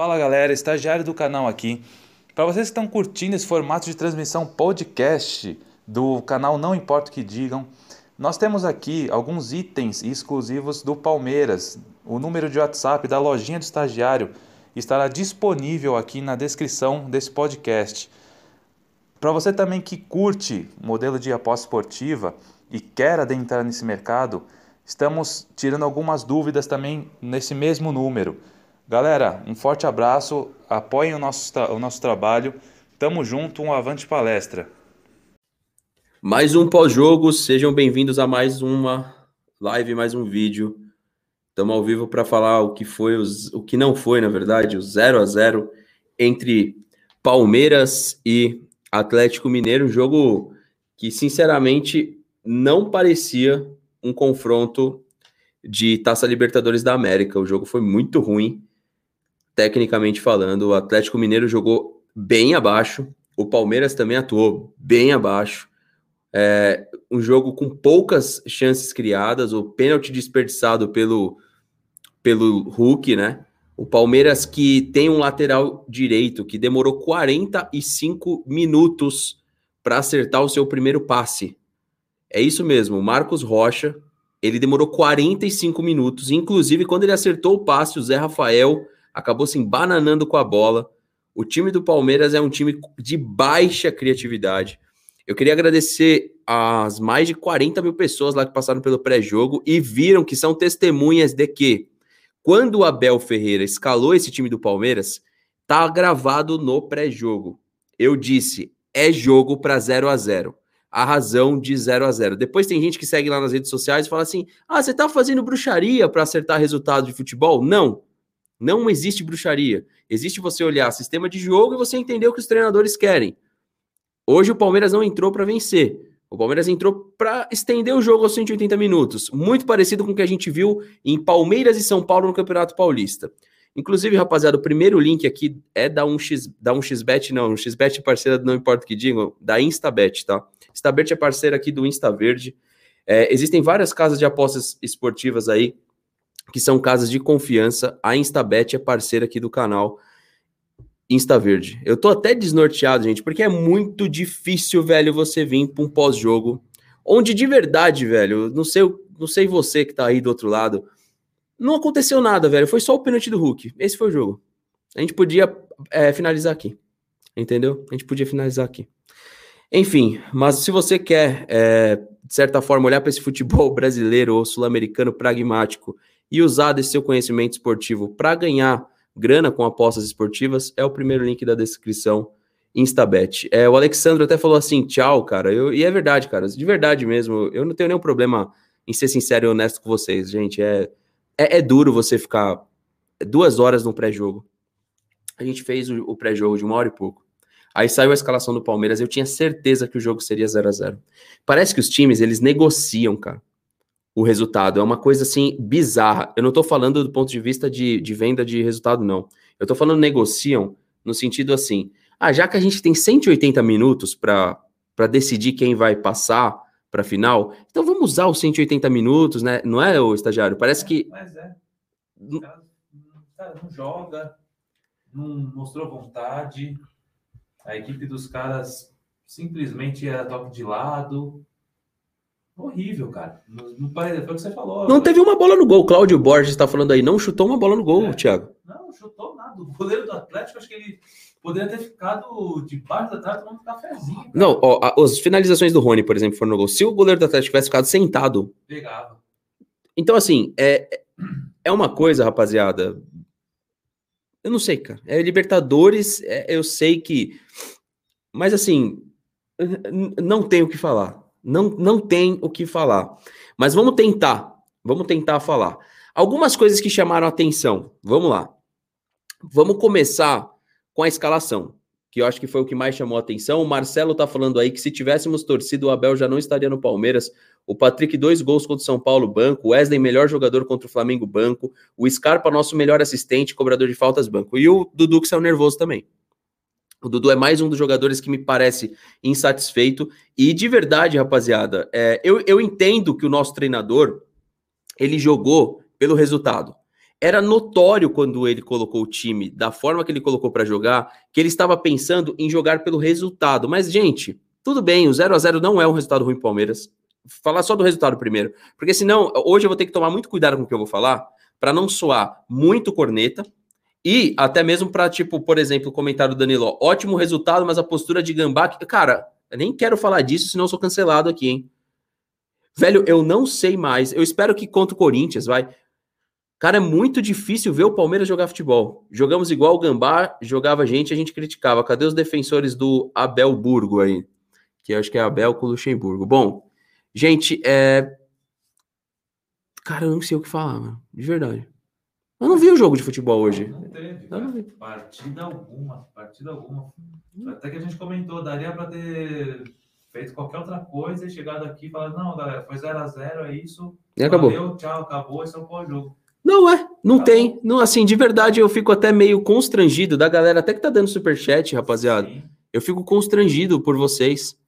Fala galera, estagiário do canal aqui. Para vocês que estão curtindo esse formato de transmissão podcast do canal Não Importa o que Digam, nós temos aqui alguns itens exclusivos do Palmeiras. O número de WhatsApp da lojinha do estagiário estará disponível aqui na descrição desse podcast. Para você também que curte modelo de aposta esportiva e quer adentrar nesse mercado, estamos tirando algumas dúvidas também nesse mesmo número. Galera, um forte abraço, apoiem o nosso, o nosso trabalho. Tamo junto, um avante palestra. Mais um pós-jogo, sejam bem-vindos a mais uma live, mais um vídeo. Estamos ao vivo para falar o que foi, o que não foi, na verdade, o 0 a 0 entre Palmeiras e Atlético Mineiro, um jogo que, sinceramente, não parecia um confronto de Taça Libertadores da América. O jogo foi muito ruim, tecnicamente falando. O Atlético Mineiro jogou bem abaixo, o Palmeiras também atuou bem abaixo. É, um jogo com poucas chances criadas, o pênalti desperdiçado pelo, pelo Hulk, né? O Palmeiras que tem um lateral direito que demorou 45 minutos para acertar o seu primeiro passe. É isso mesmo, o Marcos Rocha, ele demorou 45 minutos, inclusive quando ele acertou o passe, o Zé Rafael acabou se embananando com a bola. O time do Palmeiras é um time de baixa criatividade. Eu queria agradecer às mais de 40 mil pessoas lá que passaram pelo pré-jogo e viram que são testemunhas de que quando o Abel Ferreira escalou esse time do Palmeiras, tá gravado no pré-jogo. Eu disse, é jogo para 0 a 0 a razão de 0 a 0 Depois tem gente que segue lá nas redes sociais e fala assim: ah, você tá fazendo bruxaria para acertar resultado de futebol? Não. Não existe bruxaria. Existe você olhar sistema de jogo e você entender o que os treinadores querem. Hoje o Palmeiras não entrou para vencer. O Palmeiras entrou para estender o jogo aos 180 minutos, muito parecido com o que a gente viu em Palmeiras e São Paulo no Campeonato Paulista. Inclusive, rapaziada, o primeiro link aqui é da 1x, da 1xBet, não, 1xBet é parceira, não importa o que digam, da Instabet, tá? Instabet é parceira aqui do Insta Verde. É, existem várias casas de apostas esportivas aí que são casas de confiança. A Instabet é parceira aqui do canal. Insta Verde. Eu tô até desnorteado, gente, porque é muito difícil, velho, você vir para um pós-jogo onde de verdade, velho, não sei, não sei você que tá aí do outro lado, não aconteceu nada, velho. Foi só o pênalti do Hulk. Esse foi o jogo. A gente podia é, finalizar aqui. Entendeu? A gente podia finalizar aqui. Enfim, mas se você quer, é, de certa forma, olhar para esse futebol brasileiro ou sul-americano pragmático e usar desse seu conhecimento esportivo para ganhar grana com apostas esportivas, é o primeiro link da descrição. Instabet. É, o Alexandre até falou assim, tchau, cara. Eu, e é verdade, cara. De verdade mesmo. Eu não tenho nenhum problema em ser sincero e honesto com vocês, gente. É, é, é duro você ficar duas horas no pré-jogo. A gente fez o, o pré-jogo de uma hora e pouco. Aí saiu a escalação do Palmeiras, eu tinha certeza que o jogo seria 0 a 0 Parece que os times, eles negociam, cara, o resultado. É uma coisa, assim, bizarra. Eu não tô falando do ponto de vista de, de venda de resultado, não. Eu tô falando negociam no sentido assim, ah, já que a gente tem 180 minutos para decidir quem vai passar para final, então vamos usar os 180 minutos, né? Não é, o estagiário? Parece que... Mas é. O cara, o cara não joga, não mostrou vontade a equipe dos caras simplesmente era toque de lado. Horrível, cara. Foi o que você falou. Não teve uma bola no gol. Cláudio Borges está falando aí. Não chutou uma bola no gol, é. Thiago. Não, chutou nada. O goleiro do Atlético, acho que ele poderia ter ficado debaixo da trave tomando um cafezinho. Cara. Não, ó, as finalizações do Rony, por exemplo, foram no gol. Se o goleiro do Atlético tivesse ficado sentado. Pegava. Então, assim, é, é uma coisa, rapaziada. Eu não sei, cara. É Libertadores, é, eu sei que. Mas assim, não tem o que falar. Não, não tem o que falar. Mas vamos tentar. Vamos tentar falar. Algumas coisas que chamaram atenção. Vamos lá. Vamos começar com a escalação, que eu acho que foi o que mais chamou atenção. O Marcelo tá falando aí que se tivéssemos torcido, o Abel já não estaria no Palmeiras. O Patrick, dois gols contra o São Paulo, banco. O Wesley, melhor jogador contra o Flamengo, banco. O Scarpa, nosso melhor assistente, cobrador de faltas, banco. E o Dudu, que saiu nervoso também. O Dudu é mais um dos jogadores que me parece insatisfeito. E de verdade, rapaziada, é, eu, eu entendo que o nosso treinador ele jogou pelo resultado. era notório quando ele colocou o time da forma que ele colocou para jogar, que ele estava pensando em jogar pelo resultado. Mas, gente, tudo bem, o 0 a 0 não é um resultado ruim para Palmeiras. Falar só do resultado primeiro, porque senão hoje eu vou ter que tomar muito cuidado com o que eu vou falar, para não soar muito corneta e até mesmo para tipo, por exemplo, o comentário do Danilo, ótimo resultado, mas a postura de Gambá, cara, eu nem quero falar disso, senão sou cancelado aqui, hein? Velho, eu não sei mais. Eu espero que contra o Corinthians, vai. Cara, é muito difícil ver o Palmeiras jogar futebol. Jogamos igual o Gambá, jogava gente, a gente criticava. Cadê os defensores do Abel Burgo aí? Que acho que é Abel com Luxemburgo. Bom, gente, é. Cara, eu não sei o que falar, mano. De verdade. Eu não vi o jogo de futebol hoje. Não teve. Não vi. Partida alguma. Partida alguma. Até que a gente comentou, daria para ter feito qualquer outra coisa e chegado aqui e falado, não, galera, foi 0x0, é isso. E acabou. Valeu, tchau, acabou, esse é o pós-jogo. Não é, não tem. Bom. Não, assim, de verdade eu fico até meio constrangido da galera, até que tá dando superchat, rapaziada. Sim. Eu fico constrangido por vocês.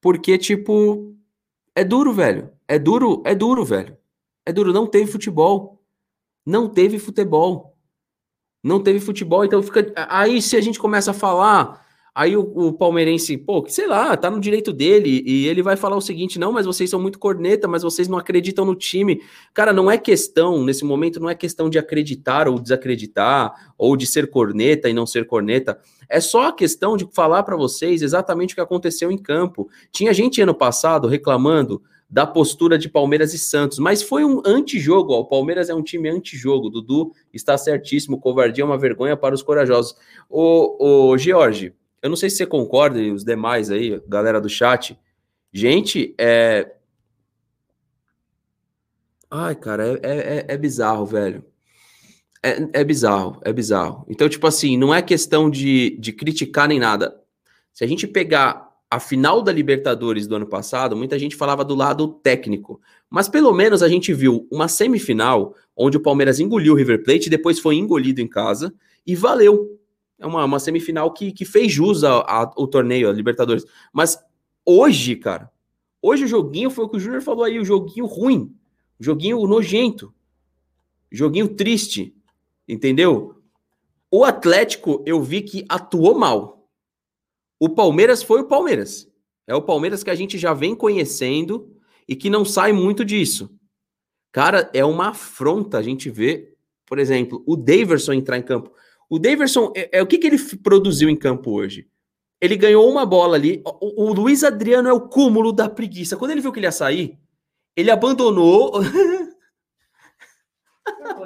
Porque, tipo, é duro, velho. É duro, é duro, velho. É duro, não teve futebol. Não teve futebol. Não teve futebol, então fica. Aí se a gente começa a falar Aí o, o, palmeirense, pô, sei lá, tá no direito dele, e ele vai falar o seguinte: não, mas vocês são muito corneta, mas vocês não acreditam no time. Cara, não é questão, nesse momento, não é questão de acreditar ou desacreditar, ou de ser corneta e não ser corneta. É só a questão de falar para vocês exatamente o que aconteceu em campo. Tinha gente ano passado reclamando da postura de Palmeiras e Santos, mas foi um antijogo. O Palmeiras é um time antijogo. Dudu está certíssimo. Covardia é uma vergonha para os corajosos. O, o George, eu não sei se você concorda e os demais aí, galera do chat. Gente, é. Ai, cara, é, é, é bizarro, velho. É, é bizarro, é bizarro. Então, tipo assim, não é questão de, de criticar nem nada. Se a gente pegar a final da Libertadores do ano passado, muita gente falava do lado técnico. Mas pelo menos a gente viu uma semifinal onde o Palmeiras engoliu o River Plate depois foi engolido em casa e valeu é uma, uma semifinal que, que fez jus ao torneio, a Libertadores. Mas hoje, cara, hoje o joguinho foi o que o Júnior falou aí, o joguinho ruim, o joguinho nojento, joguinho triste, entendeu? O Atlético, eu vi que atuou mal. O Palmeiras foi o Palmeiras. É o Palmeiras que a gente já vem conhecendo e que não sai muito disso. Cara, é uma afronta a gente ver, por exemplo, o Daverson entrar em campo. O Daverson, é, é, o que, que ele produziu em campo hoje? Ele ganhou uma bola ali. O, o, Luiz Adriano é o cúmulo da preguiça. Quando ele viu que ele ia sair, ele abandonou.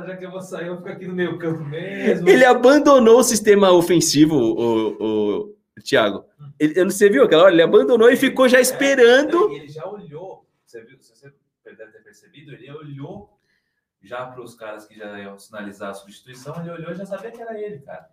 Já que eu vou sair, eu fico aqui no meio campo mesmo. Ele abandonou o sistema ofensivo, o, o Thiago. Ele, você viu aquela hora? Ele abandonou e ficou já esperando. É, ele já olhou. Você viu? Se você deve ter percebido, ele olhou já para os caras que já iam sinalizar a substituição, ele olhou e já sabia que era ele, cara.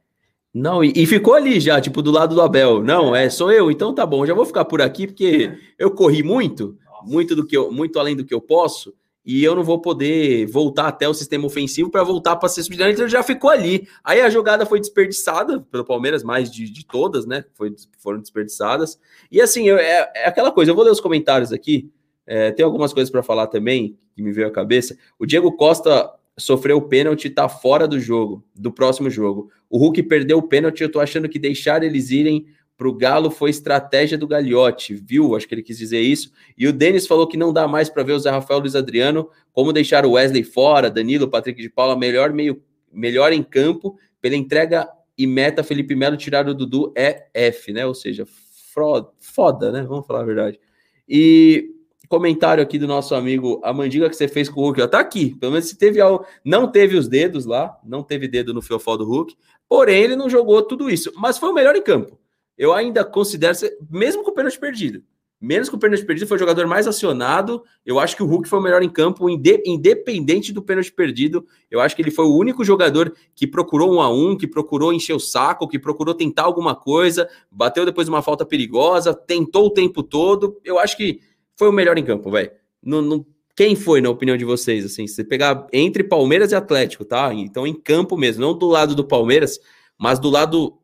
Não, e, e, ficou ali já, tipo, do lado do Abel. Não, é, sou eu, então tá bom, já vou ficar por aqui, porque eu corri muito, muito do que eu, muito além do que eu posso, e eu não vou poder voltar até o sistema ofensivo para voltar para ser substituído, então ele já ficou ali. Aí a jogada foi desperdiçada pelo Palmeiras, mais de, de todas, né? Foi, foram desperdiçadas. E assim, eu, é, é aquela coisa, eu vou ler os comentários aqui. É, tem algumas coisas para falar também que me veio à cabeça. O Diego Costa sofreu o pênalti e tá fora do jogo, do próximo jogo. O Hulk perdeu o pênalti, eu tô achando que deixar eles irem pro Galo foi estratégia do Gagliotti, viu? Acho que ele quis dizer isso. E o Denis falou que não dá mais para ver o Zé Rafael Luiz Adriano, como deixar o Wesley fora, Danilo, Patrick de Paula, melhor meio melhor em campo, pela entrega e meta Felipe Melo tirar o Dudu é F, né? Ou seja, foda, né? Vamos falar a verdade. E comentário aqui do nosso amigo, a mandiga que você fez com o Hulk, ó, tá aqui. Pelo menos se teve algo, não teve os dedos lá, não teve dedo no fiofó do Hulk, porém ele não jogou tudo isso, mas foi o melhor em campo. Eu ainda considero, mesmo com o pênalti perdido, menos com o pênalti perdido, foi o jogador mais acionado. Eu acho que o Hulk foi o melhor em campo, independente do pênalti perdido. Eu acho que ele foi o único jogador que procurou um a um, que procurou encher o saco, que procurou tentar alguma coisa, bateu depois uma falta perigosa, tentou o tempo todo. Eu acho que foi o melhor em campo, velho? Quem foi, na opinião de vocês? Assim, se você pegar entre Palmeiras e Atlético, tá? Então, em campo mesmo, não do lado do Palmeiras, mas do lado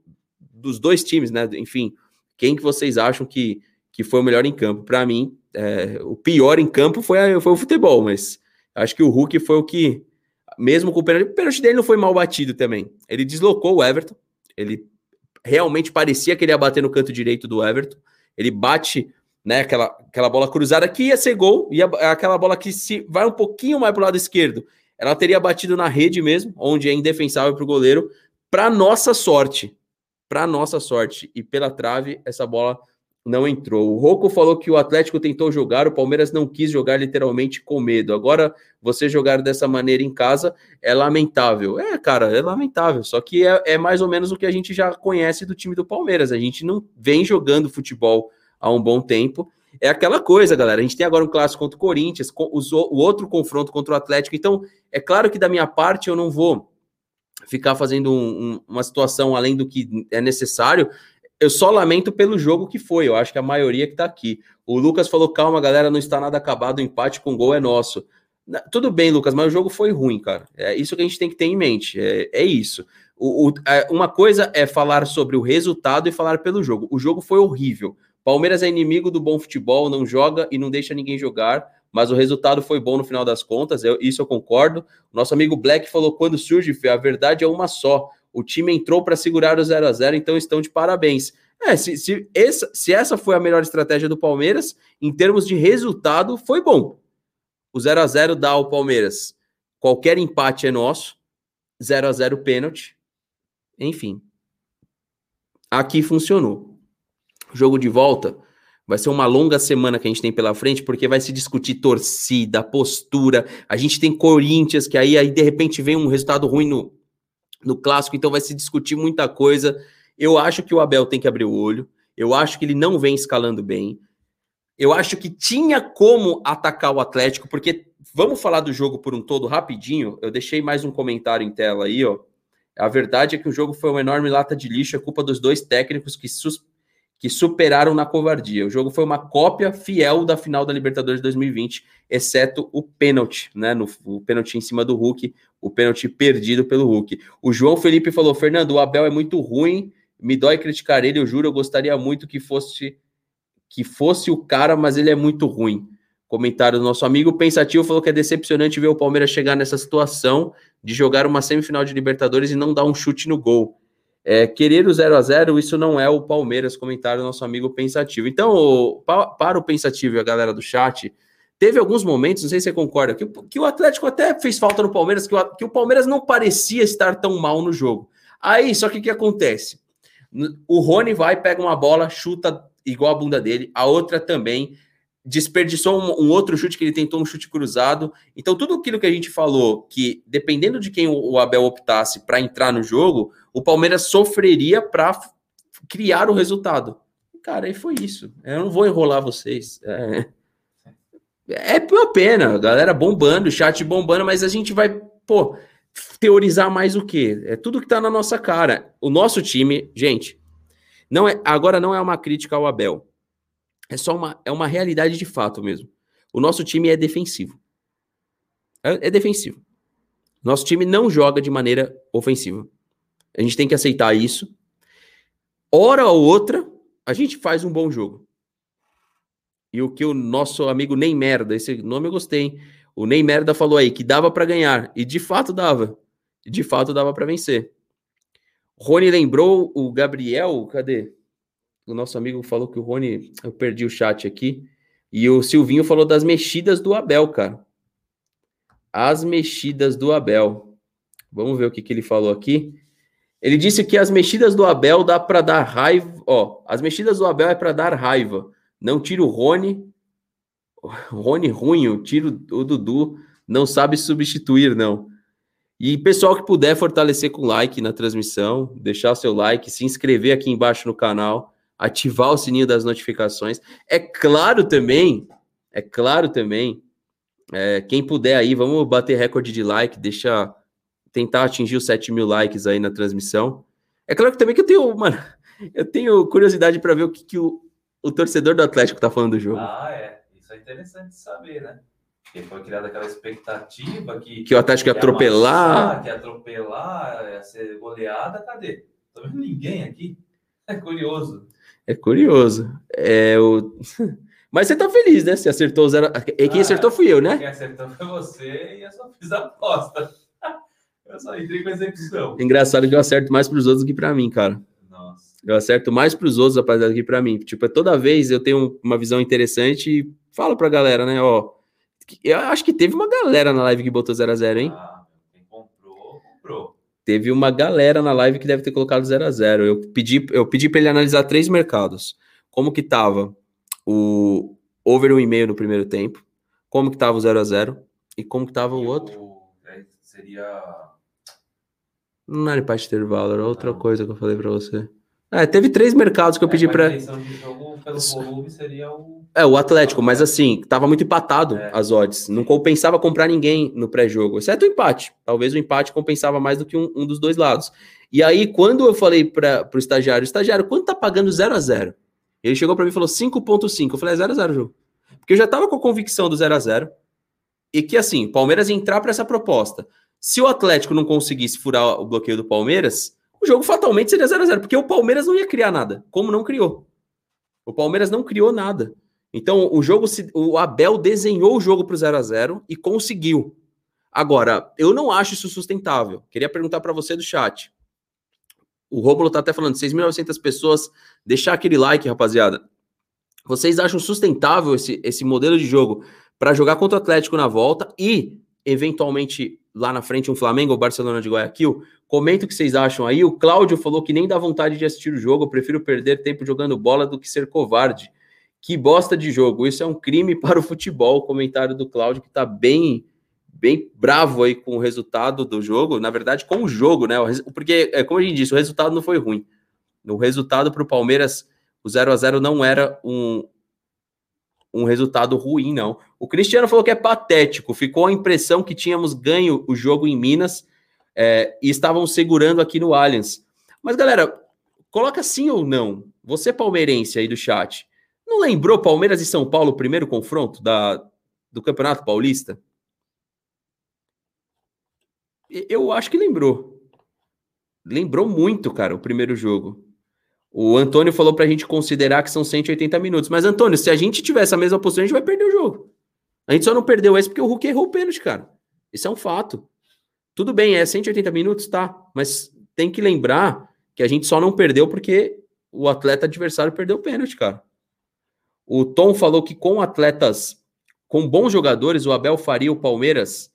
dos dois times, né? Enfim, quem que vocês acham que, que foi o melhor em campo? Para mim, é, o pior em campo foi, foi o futebol, mas acho que o Hulk foi o que mesmo com o pênalti, o pênalti dele não foi mal batido também. Ele deslocou o Everton, ele realmente parecia que ele ia bater no canto direito do Everton. Ele bate, né, aquela, aquela bola cruzada que ia ser gol, e aquela bola que se vai um pouquinho mais para o lado esquerdo, ela teria batido na rede mesmo, onde é indefensável para o goleiro. Para nossa sorte, para nossa sorte e pela trave, essa bola não entrou. O Rocco falou que o Atlético tentou jogar, o Palmeiras não quis jogar literalmente com medo. Agora, você jogar dessa maneira em casa é lamentável. É, cara, é lamentável. Só que é, é mais ou menos o que a gente já conhece do time do Palmeiras. A gente não vem jogando futebol há um bom tempo. É aquela coisa, galera. A gente tem agora um clássico contra o Corinthians, o outro confronto contra o Atlético. Então, é claro que da minha parte eu não vou ficar fazendo um, um, uma situação além do que é necessário eu só lamento pelo jogo que foi. Eu acho que a maioria que tá aqui. O Lucas falou: calma, galera, não está nada acabado. O empate com gol é nosso. Tudo bem, Lucas, mas o jogo foi ruim, cara. É isso que a gente tem que ter em mente. É, é isso. O, o, uma coisa é falar sobre o resultado e falar pelo jogo. O jogo foi horrível. Palmeiras é inimigo do bom futebol, não joga e não deixa ninguém jogar, mas o resultado foi bom no final das contas, eu, isso eu concordo. Nosso amigo Black falou: quando surge, a verdade é uma só. O time entrou para segurar o 0 a 0 então estão de parabéns. É, se, se, essa, se essa foi a melhor estratégia do Palmeiras, em termos de resultado, foi bom. O 0 a 0 dá ao Palmeiras. Qualquer empate é nosso. 0 a 0 pênalti. Enfim. Aqui funcionou. Jogo de volta vai ser uma longa semana que a gente tem pela frente, porque vai se discutir torcida, postura. A gente tem Corinthians, que aí, aí de repente vem um resultado ruim no, no clássico, então vai se discutir muita coisa. Eu acho que o Abel tem que abrir o olho. Eu acho que ele não vem escalando bem. Eu acho que tinha como atacar o Atlético, porque vamos falar do jogo por um todo rapidinho. Eu deixei mais um comentário em tela aí, ó. A verdade é que o jogo foi uma enorme lata de lixo, é culpa dos dois técnicos que, sus que superaram na covardia. O jogo foi uma cópia fiel da final da Libertadores de 2020, exceto o pênalti, né? No, o pênalti em cima do Hulk, o pênalti perdido pelo Hulk. O João Felipe falou: Fernando, o Abel é muito ruim, me dói criticar ele, eu juro, eu gostaria muito que fosse que fosse o cara, mas ele é muito ruim. Comentário do nosso amigo Pensativo falou que é decepcionante ver o Palmeiras chegar nessa situação de jogar uma semifinal de Libertadores e não dar um chute no gol. É, querer o 0 a 0 isso não é o Palmeiras, comentário do nosso amigo Pensativo. Então, para o Pensativo e a galera do chat, teve alguns momentos, não sei se você concorda, que, que o Atlético até fez falta no Palmeiras, que o, que o Palmeiras não parecia estar tão mal no jogo. Aí, só que o que acontece? O Rony vai, pega uma bola, chuta igual a bunda dele, a outra também desperdiçou um, um, outro chute que ele tentou um chute cruzado. Então, tudo aquilo que a gente falou, que dependendo de quem o Abel optasse para entrar no jogo, o Palmeiras sofreria para criar o resultado. Cara, aí foi isso. Eu não vou enrolar vocês. É, é uma pena, galera bombando, chat bombando, mas a gente vai, pô, teorizar mais o quê? É tudo que tá na nossa cara. O nosso time, gente, não é agora não é uma crítica ao Abel é só uma, é uma realidade de fato mesmo. O nosso time é defensivo. É, é defensivo. Nosso time não joga de maneira ofensiva. A gente tem que aceitar isso. Hora ou outra, a gente faz um bom jogo. E o que o nosso amigo Ney Merda, esse nome eu gostei, O Ney Merda falou aí que dava para ganhar. E de fato dava. De fato dava para vencer. Rony lembrou o Gabriel, cadê? o nosso amigo falou que o Rony, eu perdi o chat aqui, e o Silvinho falou das mexidas do Abel, cara. As mexidas do Abel. Vamos ver o que, que ele falou aqui. Ele disse que as mexidas do Abel dá para dar raiva. Ó, as mexidas do Abel é para dar raiva. Não tira o Rony. Rony ruim, tira o Dudu. Não sabe substituir, não. E pessoal que puder fortalecer com like na transmissão, deixar seu like, se inscrever aqui embaixo no canal ativar o sininho das notificações. É claro também, é claro também, é, quem puder aí, vamos bater recorde de like, deixa tentar atingir os 7 mil likes aí na transmissão. É claro que também que eu tenho, mano, eu tenho curiosidade para ver o que, que o, o torcedor do Atlético tá falando do jogo. Ah, é. Isso é interessante saber, né? Porque foi criada aquela expectativa que. Que o Atlético ia atropelar. Amassar, que ia atropelar, ia ser goleada. Cadê? Tô vendo ninguém aqui. É curioso. É curioso. É, o... Mas você tá feliz, né? Você acertou zero. E quem ah, acertou fui eu, né? Quem acertou foi você e eu só fiz a aposta. Eu só entrei com execução. Engraçado que eu acerto mais pros outros do que pra mim, cara. Nossa. Eu acerto mais pros outros, rapaziada, do que pra mim. Tipo, toda vez eu tenho uma visão interessante e falo pra galera, né, ó. Eu acho que teve uma galera na live que botou 0x0, hein? Ah, quem comprou, comprou. Teve uma galera na live que deve ter colocado 0x0. Eu pedi, eu pedi pra ele analisar três mercados. Como que tava o over 1,5 no primeiro tempo, como que tava o 0x0 e como que tava o E outro. é, seria. Não era empate intervalo, era outra Não. coisa que eu falei pra você. É, teve três mercados que eu pedi É, mas pra. a intenção de jogo pelo volume seria o. É, o Atlético, mas assim, tava muito empatado É. as odds. Não compensava comprar ninguém no pré-jogo, exceto o empate. Talvez o empate compensava mais do que um, um dos dois lados. E aí, quando eu falei para o estagiário, estagiário, quanto tá pagando 0 a 0 Ele chegou para mim e falou 5,5. Eu falei, é 0 a 0 o jogo. Porque eu já tava com a convicção do 0 a 0 e que assim, o Palmeiras entrar para essa proposta. Se o Atlético não conseguisse furar o bloqueio do Palmeiras, o jogo fatalmente seria 0 a 0 porque o Palmeiras não ia criar nada, como não criou. O Palmeiras não criou nada. Então, o jogo, se- o Abel desenhou o jogo para o 0 a 0 e conseguiu. Agora, eu não acho isso sustentável. Queria perguntar para você do chat. O Rômulo tá até falando 6.900 pessoas. Deixar aquele like, rapaziada. Vocês acham sustentável esse, esse modelo de jogo para jogar contra o Atlético na volta e, eventualmente, lá na frente, um Flamengo ou Barcelona de Guayaquil? Comenta o que vocês acham aí. O Cláudio falou que nem dá vontade de assistir o jogo. Eu prefiro perder tempo jogando bola do que ser covarde. Que bosta de jogo. Isso é um crime para o futebol. O comentário do Cláudio, que tá bem bem bravo aí com o resultado do jogo. Na verdade, com o jogo, né? Porque, é, como a gente disse, o resultado não foi ruim. O resultado para o Palmeiras, o 0 a 0 não era um, um resultado ruim, não. O Cristiano falou que é patético. Ficou a impressão que tínhamos ganho o jogo em Minas é, e estavam segurando aqui no Allianz. Mas, galera, coloca sim ou não. Você palmeirense aí do chat, não lembrou Palmeiras e São Paulo o primeiro confronto da, do Campeonato Paulista? Eu acho que lembrou. Lembrou muito, cara, o primeiro jogo. O Antônio falou pra gente considerar que são 180 minutos. Mas, Antônio, se a gente tiver essa mesma postura, a gente vai perder o jogo. A gente só não perdeu esse porque o Hulk errou o pênalti, cara. Isso é um fato. Tudo bem, é 180 minutos, tá. Mas tem que lembrar que a gente só não perdeu porque o atleta adversário perdeu o pênalti, cara. O Tom falou que com atletas, com bons jogadores, o Abel faria o Palmeiras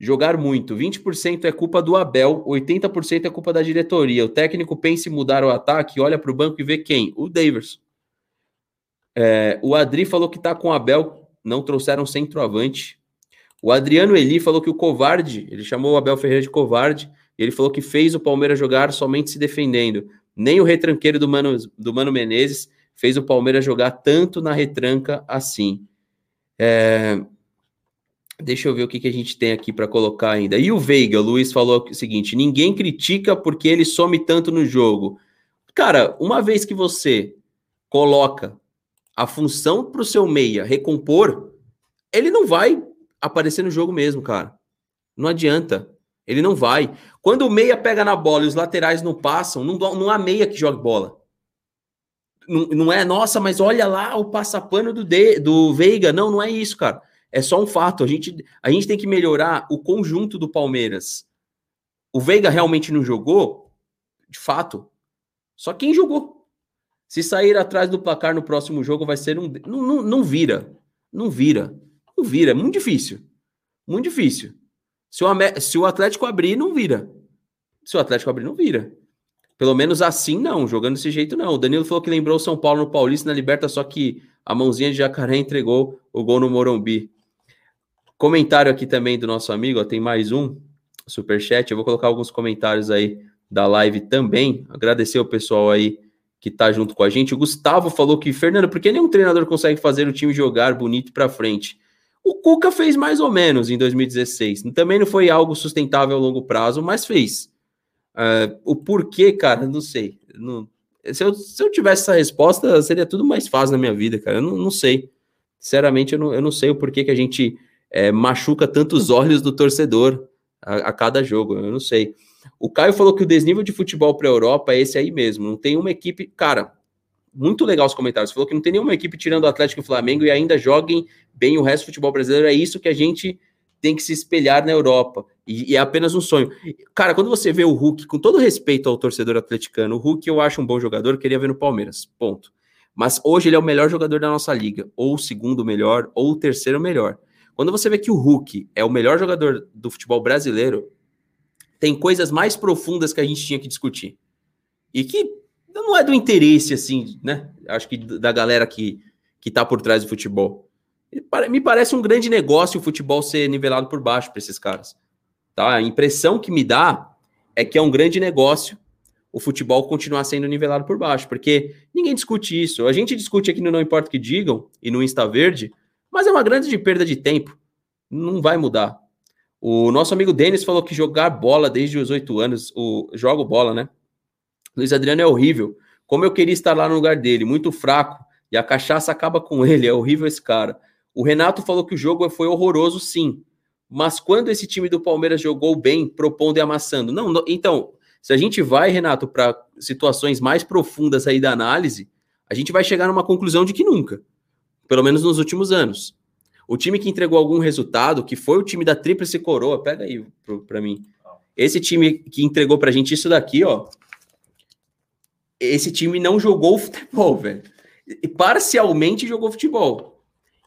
jogar muito. 20% é culpa do Abel, 80% é culpa da diretoria. O técnico pensa em mudar o ataque, olha para o banco e vê quem? O Davis. É, o Adri falou que tá com o Abel, não trouxeram centroavante. O Adriano Eli falou que o covarde, ele chamou o Abel Ferreira de covarde, ele falou que fez o Palmeiras jogar somente se defendendo. Nem o retranqueiro do Mano, do Mano Menezes fez o Palmeiras jogar tanto na retranca assim. É, Deixa eu ver o que, que a gente tem aqui para colocar ainda. E o Veiga, o Luiz falou o seguinte: ninguém critica porque ele some tanto no jogo. Cara, uma vez que você coloca a função para o seu meia recompor, ele não vai aparecer no jogo mesmo, cara. Não adianta. Ele não vai. Quando o meia pega na bola e os laterais não passam, não, não há meia que jogue bola. Não, não é, nossa, mas olha lá o passapano do, de, do Veiga. Não, não é isso, cara. É só um fato. A gente, a gente tem que melhorar o conjunto do Palmeiras. O Veiga realmente não jogou? De fato. Só quem jogou. Se sair atrás do placar no próximo jogo, vai ser um. Não, não, não vira. Não vira. Não vira. É muito difícil. Muito difícil. Se o, se o Atlético abrir, não vira. Se o Atlético abrir, não vira. Pelo menos assim, não. Jogando desse jeito, não. O Danilo falou que lembrou São Paulo no Paulista na Liberta, só que a mãozinha de jacaré entregou o gol no Morumbi. Comentário aqui também do nosso amigo, ó, tem mais um superchat. Eu vou colocar alguns comentários aí da live também. Agradecer o pessoal aí que tá junto com a gente. O Gustavo falou que, Fernando, por que nenhum treinador consegue fazer o time jogar bonito para frente? O Cuca fez mais ou menos em 2016. Também não foi algo sustentável a longo prazo, mas fez. Uh, o porquê, cara, não sei. Não, se, eu, se eu tivesse essa resposta, seria tudo mais fácil na minha vida, cara. Eu não, não sei. Sinceramente, eu não, eu não sei o porquê que a gente é, machuca tantos olhos do torcedor a, a, cada jogo. Eu não sei. O Caio falou que o desnível de futebol para a Europa é esse aí mesmo. Não tem uma equipe. Cara, muito legal os comentários. Falou que não tem nenhuma equipe tirando o Atlético e o Flamengo e ainda joguem bem o resto do futebol brasileiro. É isso que a gente tem que se espelhar na Europa. E, e, é apenas um sonho. Cara, quando você vê o Hulk, com todo respeito ao torcedor atleticano, o Hulk eu acho um bom jogador, queria ver no Palmeiras. Ponto. Mas hoje ele é o melhor jogador da nossa liga, ou o segundo melhor, ou o terceiro melhor. Quando você vê que o Hulk é o melhor jogador do futebol brasileiro, tem coisas mais profundas que a gente tinha que discutir. E que não é do interesse, assim, né? Acho que da galera que, que tá por trás do futebol. Me parece um grande negócio o futebol ser nivelado por baixo para esses caras. Tá? A impressão que me dá é que é um grande negócio o futebol continuar sendo nivelado por baixo, porque ninguém discute isso. A gente discute aqui no Não Importa o que Digam e no Insta Verde, mas é uma grande perda de tempo. Não vai mudar. O nosso amigo Denis falou que jogar bola desde os oito anos, o jogo bola, né? Luiz Adriano é horrível. Como eu queria estar lá no lugar dele, muito fraco, e a cachaça acaba com ele, é horrível esse cara. O Renato falou que o jogo foi horroroso, sim. Mas quando esse time do Palmeiras jogou bem, propondo e amassando. Não, não então, se a gente vai, Renato, para situações mais profundas aí da análise, a gente vai chegar numa conclusão de que nunca. Pelo menos nos últimos anos. O time que entregou algum resultado, que foi o time da Tríplice Coroa, pega aí para mim. Esse time que entregou pra gente isso daqui, ó. Esse time não jogou futebol, velho. Parcialmente jogou futebol.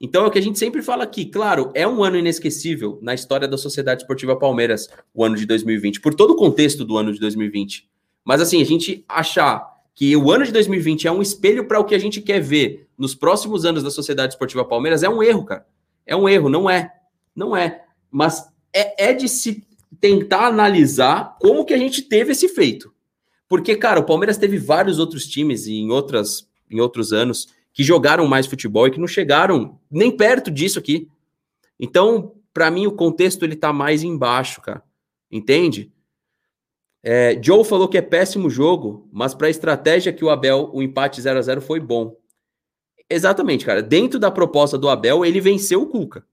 Então é o que a gente sempre fala aqui. Claro, é um ano inesquecível na história da Sociedade Esportiva Palmeiras, o ano de 2020, por todo o contexto do ano de 2020. Mas assim, a gente achar que o ano de 2020 é um espelho para o que a gente quer ver nos próximos anos da Sociedade Esportiva Palmeiras é um erro, cara. É um erro, não é. Não é. Mas é, é de se tentar analisar como que a gente teve esse feito. Porque, cara, o Palmeiras teve vários outros times em, outras, em outros anos que jogaram mais futebol e que não chegaram nem perto disso aqui. Então, para mim, o contexto ele tá mais embaixo, cara. Entende? É, Joe falou que é péssimo jogo, mas para a estratégia que o Abel, o empate 0 a 0 foi bom. Exatamente, cara. Dentro da proposta do Abel, ele venceu o Cuca.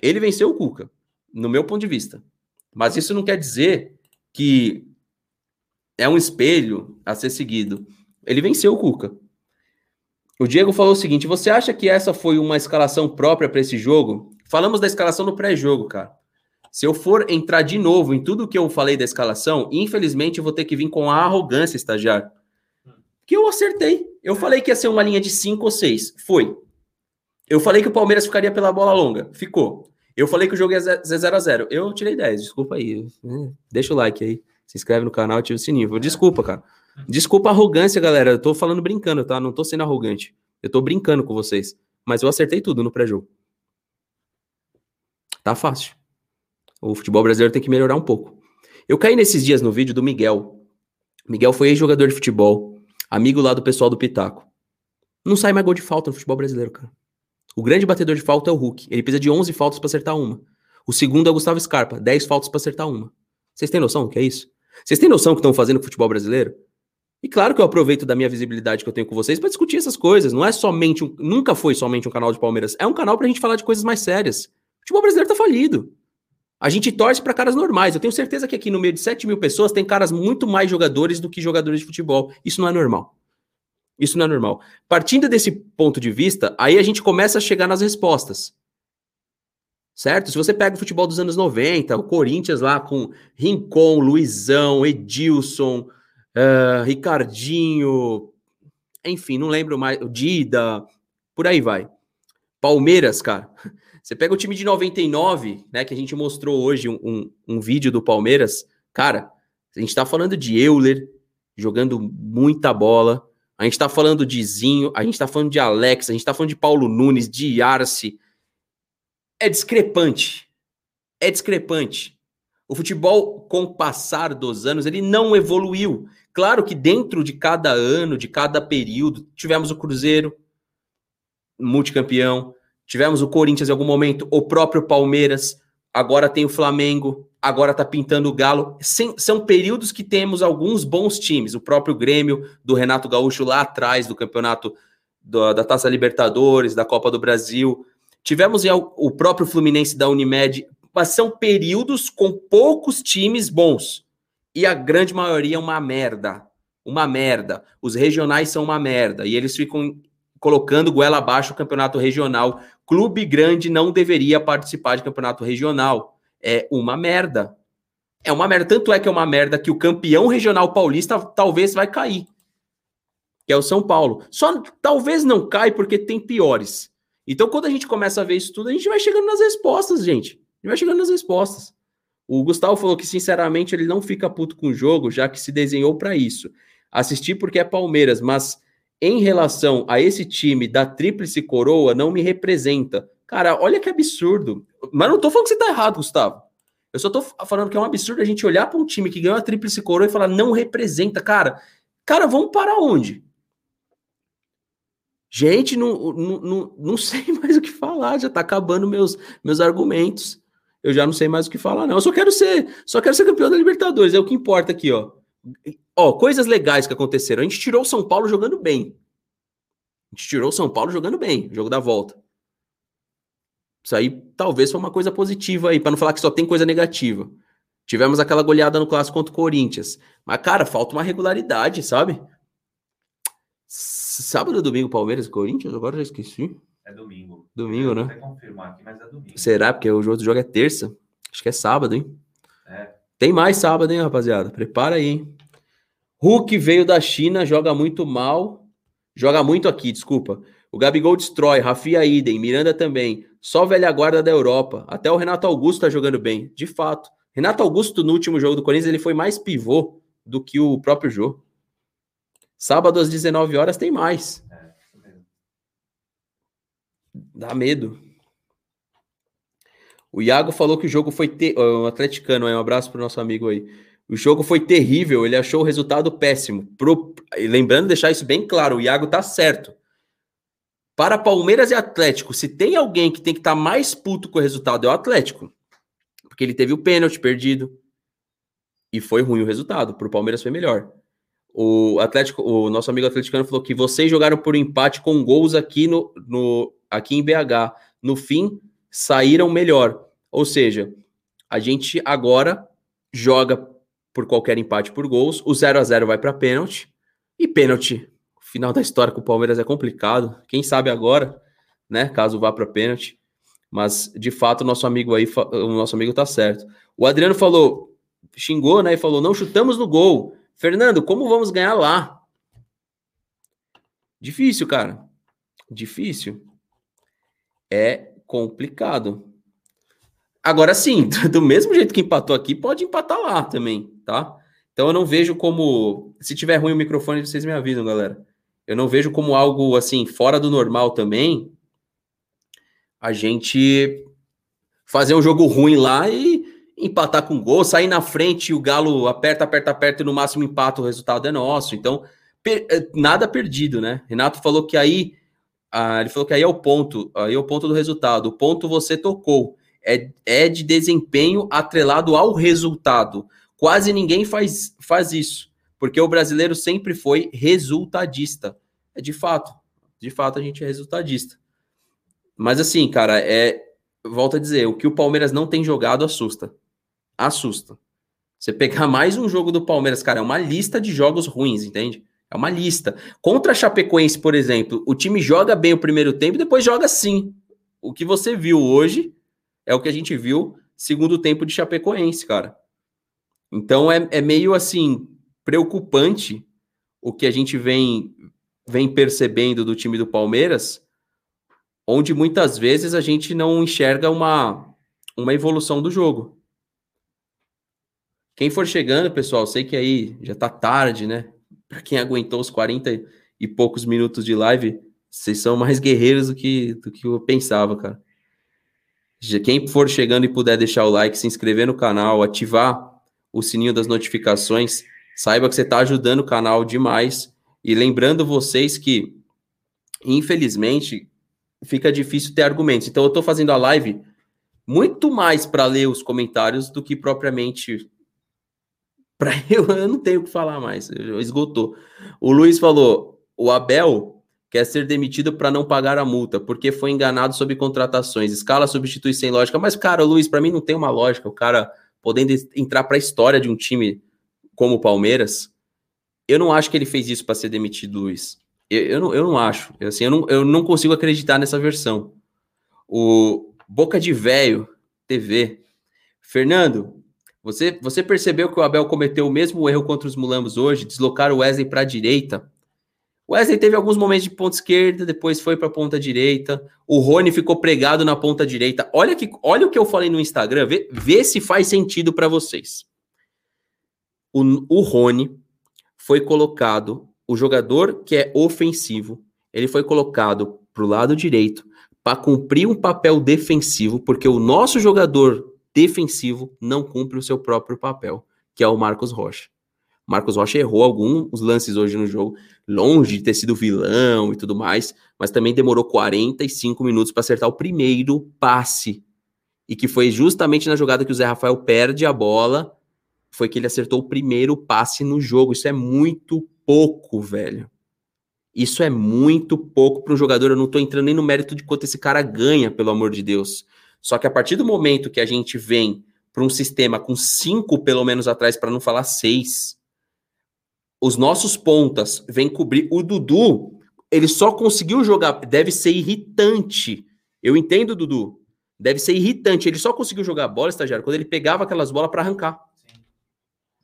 Ele venceu o Cuca, no meu ponto de vista. Mas isso não quer dizer que é um espelho a ser seguido. Ele venceu o Cuca. O Diego falou o seguinte: você acha que essa foi uma escalação própria para esse jogo? Falamos da escalação no pré-jogo, cara. Se eu for entrar de novo em tudo que eu falei da escalação, infelizmente eu vou ter que vir com a arrogância, estagiário. Que eu acertei. Eu falei que ia ser uma linha de 5 ou 6. Foi. Eu falei que o Palmeiras ficaria pela bola longa. Ficou. Eu falei que o jogo ia 0 a 0 Eu tirei 10. Desculpa aí. Deixa o like aí. Se inscreve no canal, ativa o sininho. Desculpa, cara. Desculpa a arrogância, galera. Eu tô falando brincando, tá? Não tô sendo arrogante. Eu tô brincando com vocês. Mas eu acertei tudo no pré-jogo. Tá fácil. O futebol brasileiro tem que melhorar um pouco. Eu caí nesses dias no vídeo do Miguel. Miguel foi ex-jogador de futebol, amigo lá do pessoal do Pitaco. Não sai mais gol de falta no futebol brasileiro, cara. O grande batedor de falta é o Hulk. Ele precisa de 11 faltas para acertar uma. O segundo é o Gustavo Scarpa, 10 faltas para acertar uma. Vocês têm noção do que é isso? Vocês têm noção do que estão fazendo com o futebol brasileiro? E claro que eu aproveito da minha visibilidade que eu tenho com vocês para discutir essas coisas. Não é somente um, nunca foi somente um canal de Palmeiras. É um canal para a gente falar de coisas mais sérias. O futebol brasileiro tá falido. A gente torce para caras normais. Eu tenho certeza que aqui no meio de 7 mil pessoas tem caras muito mais jogadores do que jogadores de futebol. Isso não é normal. Isso não é normal. Partindo desse ponto de vista, aí a gente começa a chegar nas respostas. Certo? Se você pega o futebol dos anos 90, o Corinthians lá com Rincon, Luizão, Edilson, uh, Ricardinho, enfim, não lembro mais, Dida, por aí vai. Palmeiras, cara. Você pega o time de 99, né, que a gente mostrou hoje um, um, um vídeo do Palmeiras. Cara, a gente tá falando de Euler jogando muita bola. A gente tá falando de Zinho, a gente tá falando de Alex, a gente tá falando de Paulo Nunes, de Arce. É discrepante. É discrepante. O futebol, com o passar dos anos, ele não evoluiu. Claro que dentro de cada ano, de cada período, tivemos o Cruzeiro, multicampeão, tivemos o Corinthians em algum momento, o próprio Palmeiras, agora tem o Flamengo, agora tá pintando o Galo. Sem, são períodos que temos alguns bons times, o próprio Grêmio, do Renato Gaúcho lá atrás, do campeonato do, da Taça Libertadores, da Copa do Brasil. Tivemos o próprio Fluminense da Unimed, mas são períodos com poucos times bons e a grande maioria é uma merda. Uma merda. Os regionais são uma merda. E eles ficam colocando goela abaixo o campeonato regional Clube grande não deveria participar de campeonato regional. É uma merda. É uma merda. Tanto é que é uma merda que o campeão regional paulista talvez vai cair. Que é o São Paulo. Só talvez não cai porque tem piores. Então, quando a gente começa a ver isso tudo, a gente vai chegando nas respostas, gente. A gente vai chegando nas respostas. O Gustavo falou que, sinceramente, ele não fica puto com o jogo, já que se desenhou para isso. Assistir porque é Palmeiras, mas em relação a esse time da Tríplice Coroa, não me representa. Cara, olha que absurdo. Mas não tô falando que você tá errado, Gustavo. Eu só tô falando que é um absurdo a gente olhar para um time que ganhou a Tríplice Coroa e falar não representa. Cara, cara, vamos para onde? Gente, não, não, não, não sei mais o que falar, já tá acabando meus, meus argumentos. Eu já não sei mais o que falar, não. Eu só quero ser, só quero ser campeão da Libertadores, é o que importa aqui, ó. Ó, coisas legais que aconteceram. A gente tirou o São Paulo jogando bem. A gente tirou o São Paulo jogando bem, jogo da volta. Isso aí talvez foi uma coisa positiva aí, para não falar que só tem coisa negativa. Tivemos aquela goleada no clássico contra o Corinthians. Mas, cara, falta uma regularidade, sabe? Sábado ou domingo, Palmeiras e Corinthians? Agora já esqueci. É domingo. Domingo, Eu né? vou confirmar aqui, mas é domingo. Será? Porque o outro jogo é terça. Acho que é sábado, hein? É. Tem mais sábado, hein, rapaziada? Prepara aí, hein? Hulk veio da China, joga muito mal. Joga muito aqui, desculpa. O Gabigol destrói, Rafinha idem, Miranda também. Só velha guarda da Europa. Até o Renato Augusto tá jogando bem, de fato. Renato Augusto, no último jogo do Corinthians, ele foi mais pivô do que o próprio jogo. Sábado às 19 horas tem mais. É. Dá medo. O Iago falou que o jogo foi. Te... O atleticano, um abraço pro nosso amigo aí. O jogo foi terrível, ele achou o resultado péssimo. Pro... Lembrando, deixar isso bem claro, o Iago tá certo. Para Palmeiras e Atlético, se tem alguém que tem que estar mais puto com o resultado, é o Atlético. Porque ele teve o pênalti perdido. E foi ruim o resultado. Pro Palmeiras foi melhor. O Atlético, o nosso amigo atleticano falou que vocês jogaram por empate com gols aqui no, no aqui em BH. No fim, saíram melhor. Ou seja, a gente agora joga por qualquer empate por gols. O 0 a 0 vai para pênalti. E pênalti, final da história com o Palmeiras é complicado. Quem sabe agora, né? Caso vá para pênalti. Mas de fato, o nosso amigo aí, o nosso amigo tá certo. O Adriano falou, xingou, né? E falou: não chutamos no gol. Fernando, como vamos ganhar lá? Difícil, cara. Difícil. É complicado. Agora sim, do mesmo jeito que empatou aqui, pode empatar lá também, tá? Então eu não vejo como. Se tiver ruim o microfone, vocês me avisam, galera. Eu não vejo como algo assim, fora do normal também. A gente fazer um jogo ruim lá e empatar com gol, sair na frente e o Galo aperta, aperta, aperta e no máximo empata, o resultado é nosso. Então, per- eh, nada perdido, né? Renato falou que aí. ah, ele falou que aí é o ponto, aí é o ponto do resultado. O ponto você tocou. É, é de desempenho atrelado ao resultado. Quase ninguém faz, faz isso, porque o brasileiro sempre foi resultadista. É de fato, de fato a gente é resultadista. Mas assim, cara, é volto a dizer, o que o Palmeiras não tem jogado assusta. Assusta. Você pegar mais um jogo do Palmeiras, cara, é uma lista de jogos ruins, entende? É uma lista. Contra a Chapecoense, por exemplo, o time joga bem o primeiro tempo e depois joga sim. O que você viu hoje é o que a gente viu segundo tempo de Chapecoense, cara. Então é, é meio assim preocupante o que a gente vem vem percebendo do time do Palmeiras, onde muitas vezes a gente não enxerga uma uma evolução do jogo. Quem for chegando, pessoal, sei que aí já tá tarde, né? Para quem aguentou os 40 e poucos minutos de live, vocês são mais guerreiros do que, do que eu pensava, cara. Quem for chegando e puder deixar o like, se inscrever no canal, ativar o sininho das notificações, saiba que você está ajudando o canal demais. E lembrando vocês que, infelizmente, fica difícil ter argumentos. Então, eu estou fazendo a live muito mais para ler os comentários do que propriamente para eu. Eu não tenho o que falar mais, esgotou. O Luiz falou: o Abel quer ser demitido para não pagar a multa, porque foi enganado sobre contratações. Escala substitui sem lógica. Mas, cara, Luiz, para mim não tem uma lógica. O cara podendo entrar para a história de um time como o Palmeiras, eu não acho que ele fez isso para ser demitido, Luiz. Eu, eu, não, eu não acho. Eu, Assim, eu, não, eu não consigo acreditar nessa versão. O Boca de Velho TV. Fernando, você, você percebeu que o Abel cometeu o mesmo erro contra os Mulambos hoje, deslocar o Wesley para a direita? Wesley teve alguns momentos de ponta esquerda, depois foi para a ponta direita. O Rony ficou pregado na ponta direita. Olha que, olha o que eu falei no Instagram, vê, vê se faz sentido para vocês. O, o Rony foi colocado, o jogador que é ofensivo, ele foi colocado para o lado direito para cumprir um papel defensivo, porque o nosso jogador defensivo não cumpre o seu próprio papel, que é o Marcos Rocha. Marcos Rocha errou alguns lances hoje no jogo, longe de ter sido vilão e tudo mais, mas também demorou 45 minutos para acertar o primeiro passe. E que foi justamente na jogada que o Zé Rafael perde a bola, foi que ele acertou o primeiro passe no jogo. Isso é muito pouco, velho. Isso é muito pouco para um jogador. Eu não estou entrando nem no mérito de quanto esse cara ganha, pelo amor de Deus. Só que a partir do momento que a gente vem para um sistema com cinco, pelo menos, atrás, para não falar seis, os nossos pontas vêm cobrir. O Dudu, ele só conseguiu jogar. Deve ser irritante. Eu entendo, Dudu. Deve ser irritante. Ele só conseguiu jogar bola, estagiário, quando ele pegava aquelas bolas para arrancar. Sim.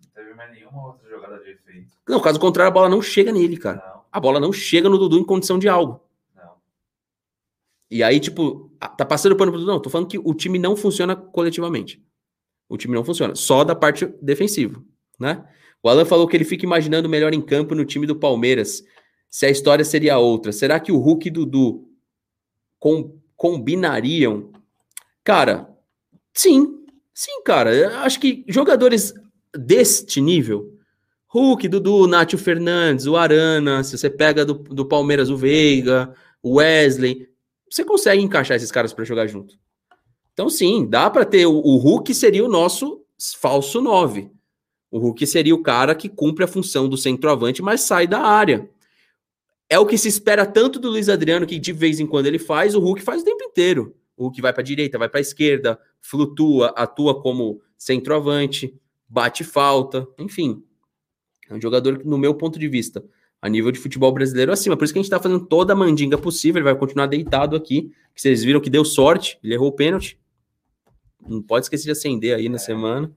Não teve mais nenhuma outra jogada de efeito. Não, caso contrário, a bola não chega nele, cara. Não. A bola não chega no Dudu em condição de algo. Não. E aí, tipo, tá passando pano pro Dudu? Não, tô falando que o time não funciona coletivamente. O time não funciona. Só da parte defensiva, né? O Alan falou que ele fica imaginando melhor em campo no time do Palmeiras, se a história seria outra. Será que o Hulk e Dudu com, combinariam? Cara, sim. Sim, cara. Eu acho que jogadores deste nível, Hulk, Dudu, Nátio Fernandes, o Arana, se você pega do, do Palmeiras o Veiga, o Wesley, você consegue encaixar esses caras para jogar junto. Então, sim, dá para ter. O, o Hulk seria o nosso falso 9. O Hulk seria o cara que cumpre a função do centroavante, mas sai da área. É o que se espera tanto do Luiz Adriano, que de vez em quando ele faz, o Hulk faz o tempo inteiro. O Hulk vai para a direita, vai para a esquerda, flutua, atua como centroavante, bate falta, enfim. É um jogador, no meu ponto de vista, a nível de futebol brasileiro acima. Por isso que a gente está fazendo toda a mandinga possível. Ele vai continuar deitado aqui. Que vocês viram que deu sorte, ele errou o pênalti. Não pode esquecer de acender aí na semana.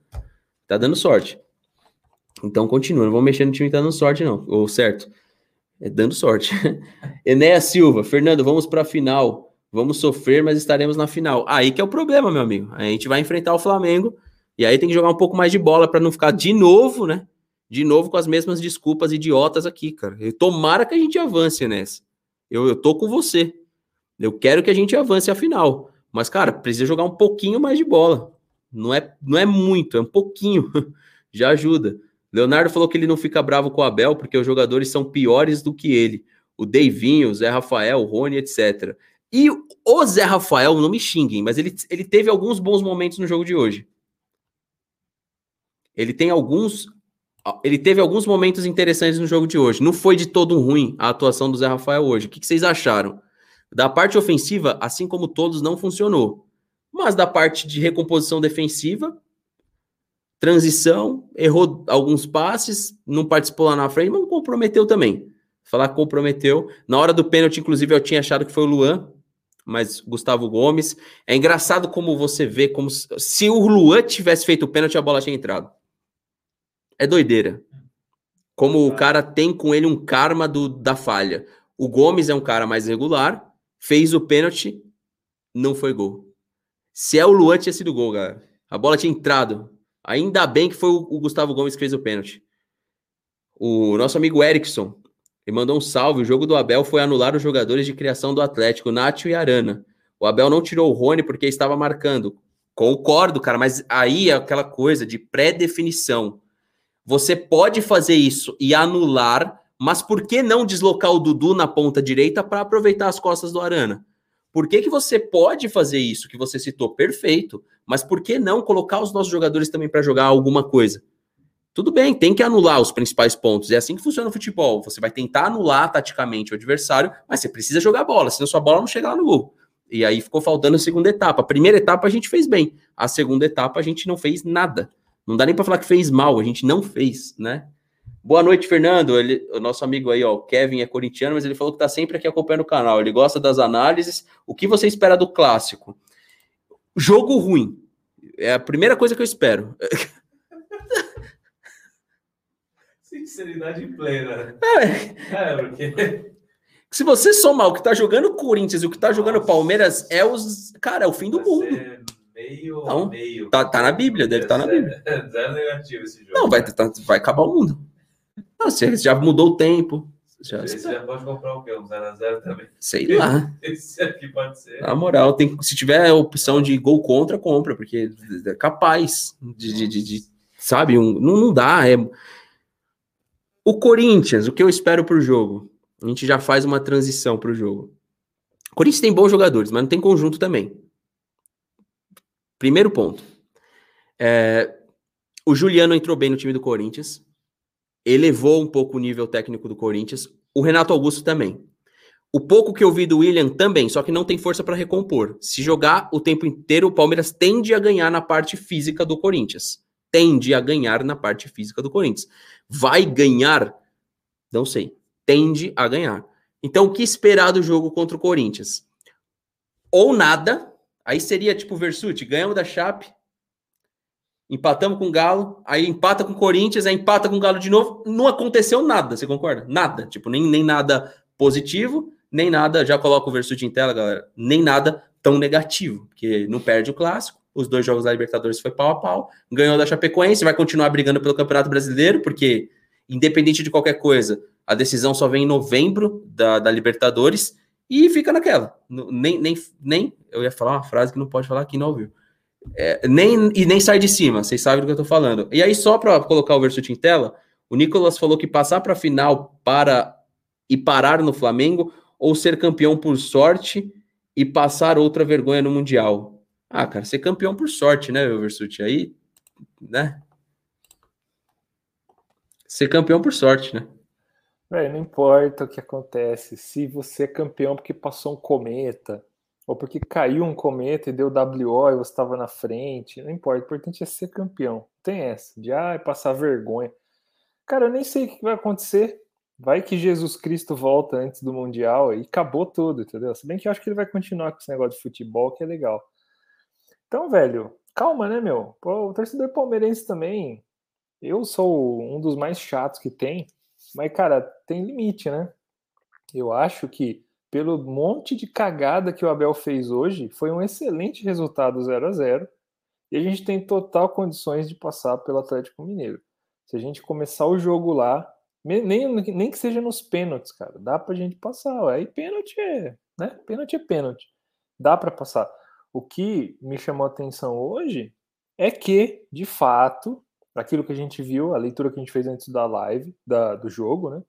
Tá dando sorte. Então continua, não vamos mexer no time tá dando sorte, não. Ou certo? É dando sorte. Enéas Silva, Fernando, vamos para a final. Vamos sofrer, mas estaremos na final. Aí que é o problema, meu amigo. A gente vai enfrentar o Flamengo e aí tem que jogar um pouco mais de bola para não ficar de novo, né? De novo com as mesmas desculpas idiotas aqui, cara. E tomara que a gente avance nessa. Eu, eu tô com você. Eu quero que a gente avance a final. Mas, cara, precisa jogar um pouquinho mais de bola. Não é, não é muito, é um pouquinho. Já ajuda. Leonardo falou que ele não fica bravo com o Abel porque os jogadores são piores do que ele. O Deivinho, o Zé Rafael, o Rony, etc. E o Zé Rafael, não me xinguem, mas ele, ele teve alguns bons momentos no jogo de hoje. Ele tem alguns. Ele teve alguns momentos interessantes no jogo de hoje. Não foi de todo ruim a atuação do Zé Rafael hoje. O que, que vocês acharam? Da parte ofensiva, assim como todos, não funcionou. Mas da parte de recomposição defensiva, Transição, errou alguns passes, não participou lá na frente, mas comprometeu também. Falar que comprometeu. Na hora do pênalti, inclusive, eu tinha achado que foi o Luan, mas Gustavo Gomes. É engraçado como você vê, como se o Luan tivesse feito o pênalti, a bola tinha entrado. É doideira. Como o cara tem com ele um karma do, da falha. O Gomes é um cara mais regular, fez o pênalti, não foi gol. Se é o Luan, tinha sido gol, cara. A bola tinha entrado. Ainda bem que foi o, Gustavo Gomes que fez o pênalti. O nosso amigo Erickson, ele mandou um salve. O jogo do Abel foi anular os jogadores de criação do Atlético, Nátio e Arana. O Abel não tirou o Rony porque estava marcando. Concordo, cara, mas aí é aquela coisa de pré-definição. Você pode fazer isso e anular, mas por que não deslocar o Dudu na ponta direita para aproveitar as costas do Arana? Por que, que você pode fazer isso que você citou? Perfeito. Mas por que não colocar os nossos jogadores também para jogar alguma coisa? Tudo bem, tem que anular os principais pontos. É assim que funciona o futebol. Você vai tentar anular taticamente o adversário, mas você precisa jogar bola, senão sua bola não chega lá no gol. E aí ficou faltando a segunda etapa. A primeira etapa a gente fez bem, a segunda etapa a gente não fez nada. Não dá nem para falar que fez mal, a gente não fez, né? Boa noite, Fernando. Ele, o nosso amigo aí, ó, o Kevin é corintiano, mas ele falou que tá sempre aqui acompanhando o canal. Ele gosta das análises. O que você espera do clássico? Jogo ruim. É a primeira coisa que eu espero. Sinceridade plena. É, é porque. Se você somar o que tá jogando o Corinthians e o que tá jogando o Palmeiras, é os. Cara, é o fim do mundo. Meio Não, meio. Tá, tá na Bíblia, deve estar tá na Bíblia. Zero negativo esse jogo. Não, vai, tá, vai acabar o mundo. Não, você já mudou o tempo. Já, Esse já pode comprar o quê? Um 0x0 também? Sei lá. Esse aqui pode ser. Na moral, tem, se tiver a opção de gol contra, compra, porque é capaz de, de, de, de sabe? Um, não, não dá. É... O Corinthians, o que eu espero pro jogo? A gente já faz uma transição pro jogo. O Corinthians tem bons jogadores, mas não tem conjunto também. Primeiro ponto. É, o Juliano entrou bem no time do Corinthians elevou um pouco o nível técnico do Corinthians. O Renato Augusto também. O pouco que eu vi do William também, só que não tem força para recompor. Se jogar o tempo inteiro, o Palmeiras tende a ganhar na parte física do Corinthians. Tende a ganhar na parte física do Corinthians. Vai ganhar? Não sei. Tende a ganhar. Então, o que esperar do jogo contra o Corinthians? Ou nada, aí seria tipo Versuti, ganhamos da Chape, Empatamos com o Galo, aí empata com o Corinthians, aí empata com o Galo de novo. Não aconteceu nada, você concorda? Nada. Tipo, nem, nem nada positivo, nem nada. Já coloca o Versuti em tela, galera. Nem nada tão negativo, porque não perde o clássico. Os dois jogos da Libertadores foi pau a pau. Ganhou da Chapecoense, vai continuar brigando pelo Campeonato Brasileiro, porque, independente de qualquer coisa, a decisão só vem em novembro da, da Libertadores e fica naquela. Nem, nem, nem. Eu ia falar uma frase que não pode falar aqui ao vivo é, nem, e nem sai de cima, vocês sabem do que eu tô falando. E aí, só para colocar o Versuti em tela, o Nicolas falou que passar para final para e parar no Flamengo ou ser campeão por sorte e passar outra vergonha no Mundial. Ah, cara, ser campeão por sorte, né, Versuti? Aí, né? Ser campeão por sorte, né? Véio, não importa o que acontece. Se você é campeão porque passou um cometa, ou porque caiu um cometa e deu WO e você estava na frente, não importa, o importante é ser campeão. Tem essa, de ah, passar vergonha. Cara, eu nem sei o que vai acontecer. Vai que Jesus Cristo volta antes do Mundial e acabou tudo, entendeu? Se bem que eu acho que ele vai continuar com esse negócio de futebol, que é legal. Então, velho, calma, né, meu? Pô, o torcedor palmeirense também. Eu sou um dos mais chatos que tem, mas, cara, tem limite, né? Eu acho que pelo monte de cagada que o Abel fez hoje, foi um excelente resultado 0 a 0 e a gente tem total condições de passar pelo Atlético Mineiro. Se a gente começar o jogo lá, nem, nem que seja nos pênaltis, cara, dá pra gente passar. Aí pênalti é, né? Pênalti é pênalti. Dá para passar. O que me chamou a atenção hoje é que, de fato, aquilo que a gente viu, a leitura que a gente fez antes da live, da, do jogo, né?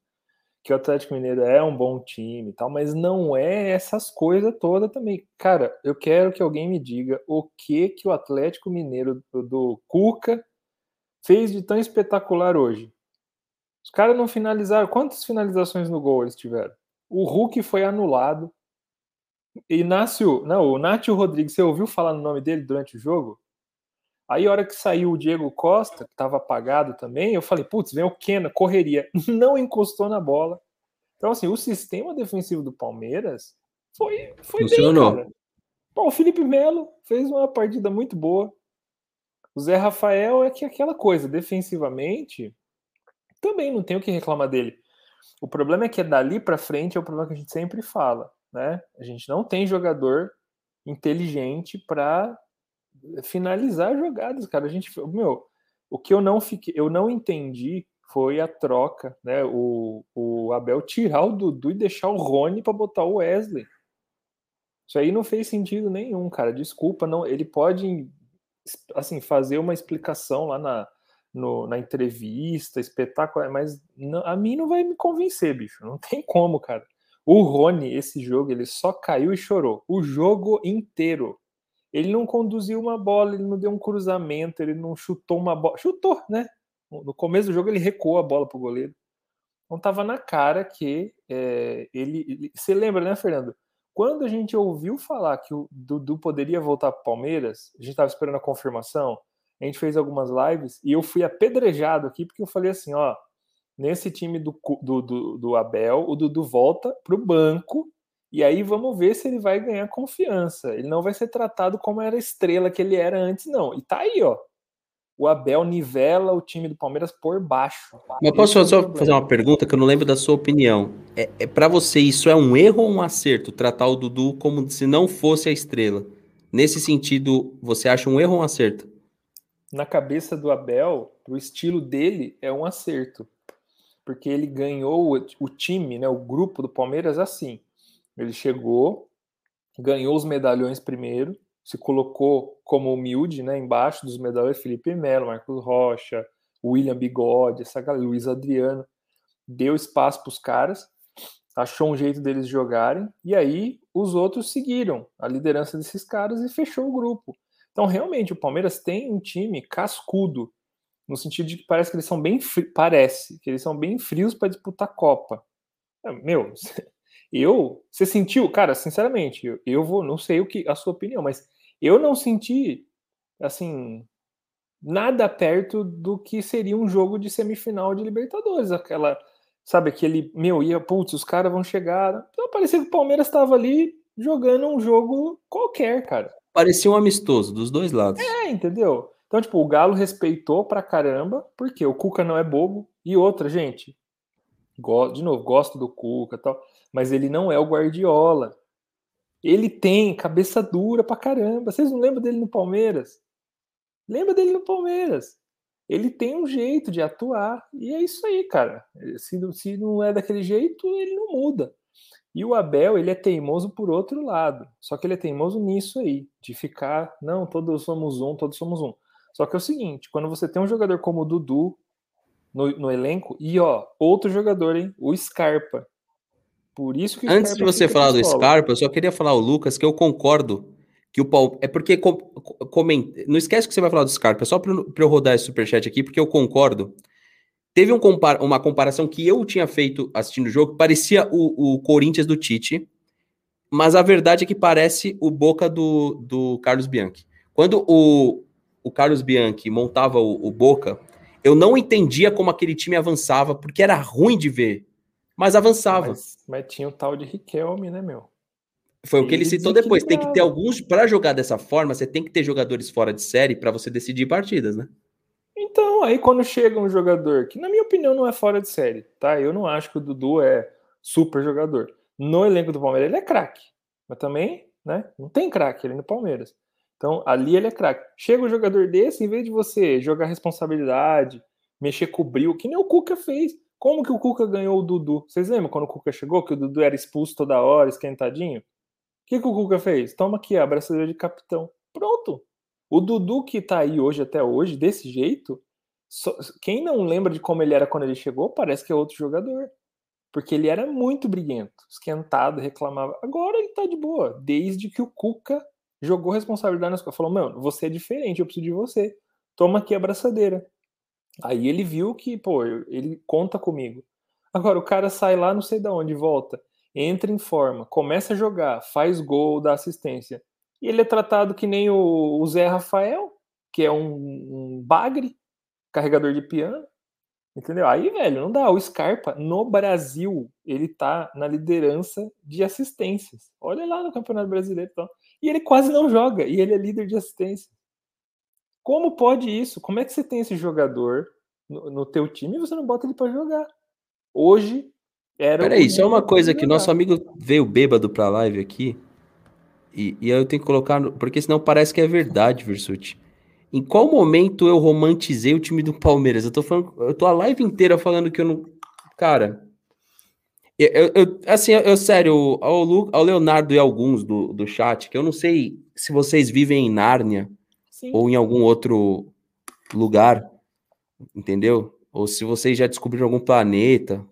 Que o Atlético Mineiro é um bom time e tal, mas não é essas coisas todas também. Cara, eu quero que alguém me diga o que que o Atlético Mineiro do, do Cuca fez de tão espetacular hoje. Os caras não finalizaram. Quantas finalizações no gol eles tiveram? O Hulk foi anulado. Inácio, não, o Nátio Rodrigues, você ouviu falar no nome dele durante o jogo? Aí, a hora que saiu o Diego Costa, que estava apagado também, eu falei, putz, vem o Kena, correria. Não encostou na bola. Então, assim, o sistema defensivo do Palmeiras foi, foi Funcionou. bem, cara. Bom, o Felipe Melo fez uma partida muito boa. O Zé Rafael é que aquela coisa, defensivamente, também não tem o que reclamar dele. O problema é que dali para frente é o problema que a gente sempre fala, né? A gente não tem jogador inteligente para finalizar jogadas, cara. A gente, meu, o que eu não fiquei, eu não entendi foi a troca, né? O, o Abel tirar o Dudu e deixar o Rony para botar o Wesley. Isso aí não fez sentido nenhum, cara. Desculpa, não. Ele pode, assim, fazer uma explicação lá na, no, na entrevista, espetáculo, mas não, a mim não vai me convencer, bicho. Não tem como, cara. O Rony, esse jogo, ele só caiu e chorou. O jogo inteiro. Ele não conduziu uma bola, ele não deu um cruzamento, ele não chutou uma bola. Chutou, né? No começo do jogo ele recuou a bola para o goleiro. Então tava na cara que é, ele, ele. Você lembra, né, Fernando? Quando a gente ouviu falar que o Dudu poderia voltar para Palmeiras, a gente estava esperando a confirmação. A gente fez algumas lives e eu fui apedrejado aqui porque eu falei assim: ó, nesse time do, do, do, do Abel, o Dudu volta para o banco e aí vamos ver se ele vai ganhar confiança. Ele não vai ser tratado como era a estrela que ele era antes, não. E tá aí, ó. O Abel nivela o time do Palmeiras por baixo. Mas posso só fazer uma pergunta que eu não lembro da sua opinião? É, é para você isso é um erro ou um acerto tratar o Dudu como se não fosse a estrela? Nesse sentido, você acha um erro ou um acerto? Na cabeça do Abel, o estilo dele é um acerto, porque ele ganhou o, o time, né, o grupo do Palmeiras assim. Ele chegou, ganhou os medalhões primeiro, se colocou como humilde, né, embaixo dos medalhões Felipe Melo, Marcos Rocha, William Bigode, essa galera, Luiz Adriano, deu espaço para os caras, achou um jeito deles jogarem, e aí os outros seguiram a liderança desses caras e fechou o grupo. Então, realmente, o Palmeiras tem um time cascudo, no sentido de que parece que eles são bem frios, parece que eles são bem frios para disputar Copa. Meu, Eu, você sentiu, cara, sinceramente, eu, eu vou, não sei o que a sua opinião, mas eu não senti assim nada perto do que seria um jogo de semifinal de Libertadores, aquela, sabe, aquele, meu, ia, putz, os caras vão chegar. Então, parecia que o Palmeiras estava ali jogando um jogo qualquer, cara. Parecia um amistoso dos dois lados. É, entendeu? Então, tipo, o Galo respeitou pra caramba, porque o Cuca não é bobo. E outra, gente, de novo, gosto do Cuca tal mas ele não é o Guardiola. Ele tem cabeça dura pra caramba. Vocês não lembram dele no Palmeiras? Lembra dele no Palmeiras? Ele tem um jeito de atuar. E é isso aí, cara. Se, se não é daquele jeito, ele não muda. E o Abel, ele é teimoso por outro lado. Só que ele é teimoso nisso aí, de ficar, não, todos somos um, todos somos um. Só que é o seguinte, quando você tem um jogador como o Dudu no, no elenco, e ó, outro jogador, hein, o Scarpa, por isso que Antes de você falar do Scarpa, eu só queria falar ao Lucas que eu concordo que o Paulo. É porque com, não esquece que você vai falar do Scarpa, é só para eu rodar esse superchat aqui, porque eu concordo. Teve um compar, uma comparação que eu tinha feito assistindo o jogo, parecia o, o Corinthians do Tite, mas a verdade é que parece o Boca do, do Carlos Bianchi. Quando o, o Carlos Bianchi montava o, o Boca, eu não entendia como aquele time avançava, porque era ruim de ver mas avançava. Mas, mas tinha o tal de Riquelme, né, meu? Foi o que ele citou depois. Tem que ter alguns. Para jogar dessa forma, você tem que ter jogadores fora de série para você decidir partidas, né? Então, aí quando chega um jogador que, na minha opinião, não é fora de série, tá? Eu não acho que o Dudu é super jogador. No elenco do Palmeiras, ele é craque. Mas também, né? Não tem craque ele no Palmeiras. Então, ali ele é craque. Chega um jogador desse, em vez de você jogar responsabilidade, mexer com o bril, que nem o Cuca fez. Como que o Cuca ganhou o Dudu? Vocês lembram quando o Cuca chegou, que o Dudu era expulso toda hora, esquentadinho? O que, que o Cuca fez? Toma aqui a abraçadeira de capitão. Pronto. O Dudu que tá aí hoje até hoje, desse jeito, só, quem não lembra de como ele era quando ele chegou, parece que é outro jogador. Porque ele era muito briguento, esquentado, reclamava. Agora ele tá de boa, desde que o Cuca jogou responsabilidade nas costas. Falou, mano, você é diferente, eu preciso de você. Toma aqui a abraçadeira. Aí ele viu que, pô, ele conta comigo. Agora o cara sai lá, não sei de onde, volta, entra em forma, começa a jogar, faz gol, dá assistência. E ele é tratado que nem o, o Zé Rafael, que é um, um bagre, carregador de piano. Entendeu? Aí, velho, não dá. O Scarpa, no Brasil, ele tá na liderança de assistências. Olha lá no Campeonato Brasileiro. Então. E ele quase não joga. E ele é líder de assistência. Como pode isso? Como é que você tem esse jogador no, no teu time e você não bota ele para jogar? Hoje era. Peraí, só uma coisa que nosso amigo veio bêbado pra live aqui. E, e aí eu tenho que colocar. Porque senão parece que é verdade, Versuti. Em qual momento eu romantizei o time do Palmeiras? Eu tô falando. Eu tô a live inteira falando que eu não. Cara. Eu, eu, assim, eu, eu sério, ao, Lu, ao Leonardo e alguns do, do chat, que eu não sei se vocês vivem em Nárnia Sim. ou em algum outro lugar, entendeu? Ou se vocês já descobriram algum planeta,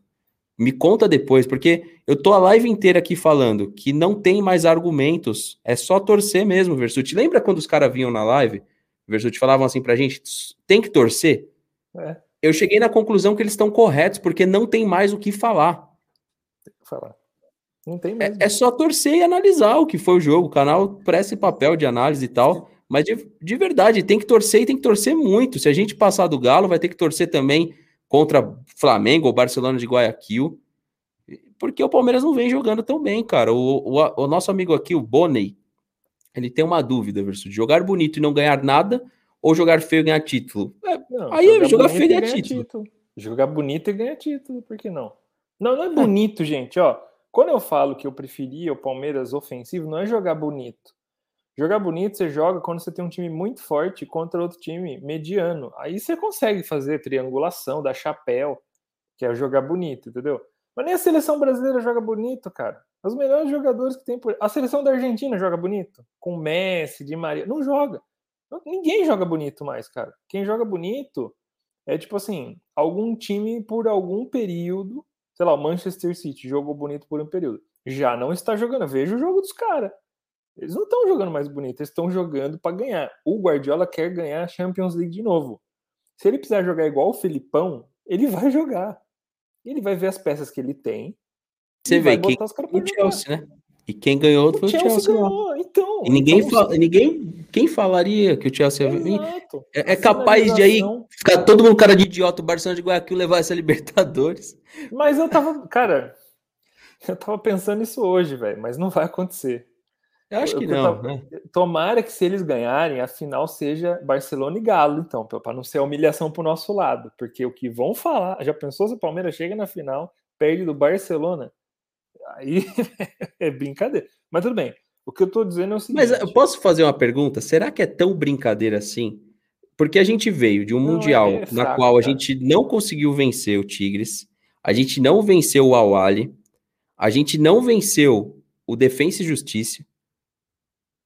me conta depois, porque eu tô a live inteira aqui falando que não tem mais argumentos, é só torcer mesmo, Versuti. Lembra quando os caras vinham na live, Versuti, falavam assim pra gente, tem que torcer? É. Eu cheguei na conclusão que eles estão corretos, porque não tem mais o que falar. Falar. Não tem é, mesmo. É, é só torcer e analisar o que foi o jogo. O canal presta papel de análise e tal. Mas de, de verdade, tem que torcer e tem que torcer muito. Se a gente passar do Galo, vai ter que torcer também contra Flamengo ou Barcelona de Guayaquil, porque o Palmeiras não vem jogando tão bem, cara. O, o, o nosso amigo aqui, o Bonney, ele tem uma dúvida, versus jogar bonito e não ganhar nada ou jogar feio e ganhar título. É, não, aí jogar, jogar feio e ganhar título. título. Jogar bonito e ganhar título, por que não? Não, não é bonito, gente, ó. Quando eu falo que eu preferia o Palmeiras ofensivo, não é jogar bonito. Jogar bonito você joga quando você tem um time muito forte contra outro time mediano. Aí você consegue fazer triangulação, dar chapéu, que é jogar bonito, entendeu? Mas nem a seleção brasileira joga bonito, cara. Os melhores jogadores que tem por. A seleção da Argentina joga bonito. Com Messi, Di Maria. Não joga. Ninguém joga bonito mais, cara. Quem joga bonito é tipo assim: algum time por algum período. Sei lá, o Manchester City jogou bonito por um período. Já não está jogando. Veja o jogo dos caras. Eles não estão jogando mais bonito, eles estão jogando para ganhar. O Guardiola quer ganhar a Champions League de novo. Se ele precisar jogar igual o Filipão, ele vai jogar. Ele vai ver as peças que ele tem. Você vê que o Chelsea, né? E quem ganhou foi o Chelsea. Chelsea ganhou. Então, e ninguém, então, fala, ninguém quem falaria que o Chelsea Exato. é, é capaz de aí ficar todo mundo cara de idiota, o Barcelona de Guayaquil levar essa Libertadores. Mas eu tava, cara, eu tava pensando isso hoje, velho, mas não vai acontecer. Eu acho que não. Né? Tomara que se eles ganharem, a final seja Barcelona e Galo, então, para não ser humilhação para o nosso lado. Porque o que vão falar, já pensou se o Palmeiras chega na final, perde do Barcelona? Aí é brincadeira. Mas tudo bem. O que eu estou dizendo é o seguinte. Mas eu posso fazer uma pergunta? Será que é tão brincadeira assim? Porque a gente veio de um não, Mundial é fraco, na qual a gente não conseguiu vencer o Tigres, a gente não venceu o Awali, a gente não venceu o Defensa e Justiça,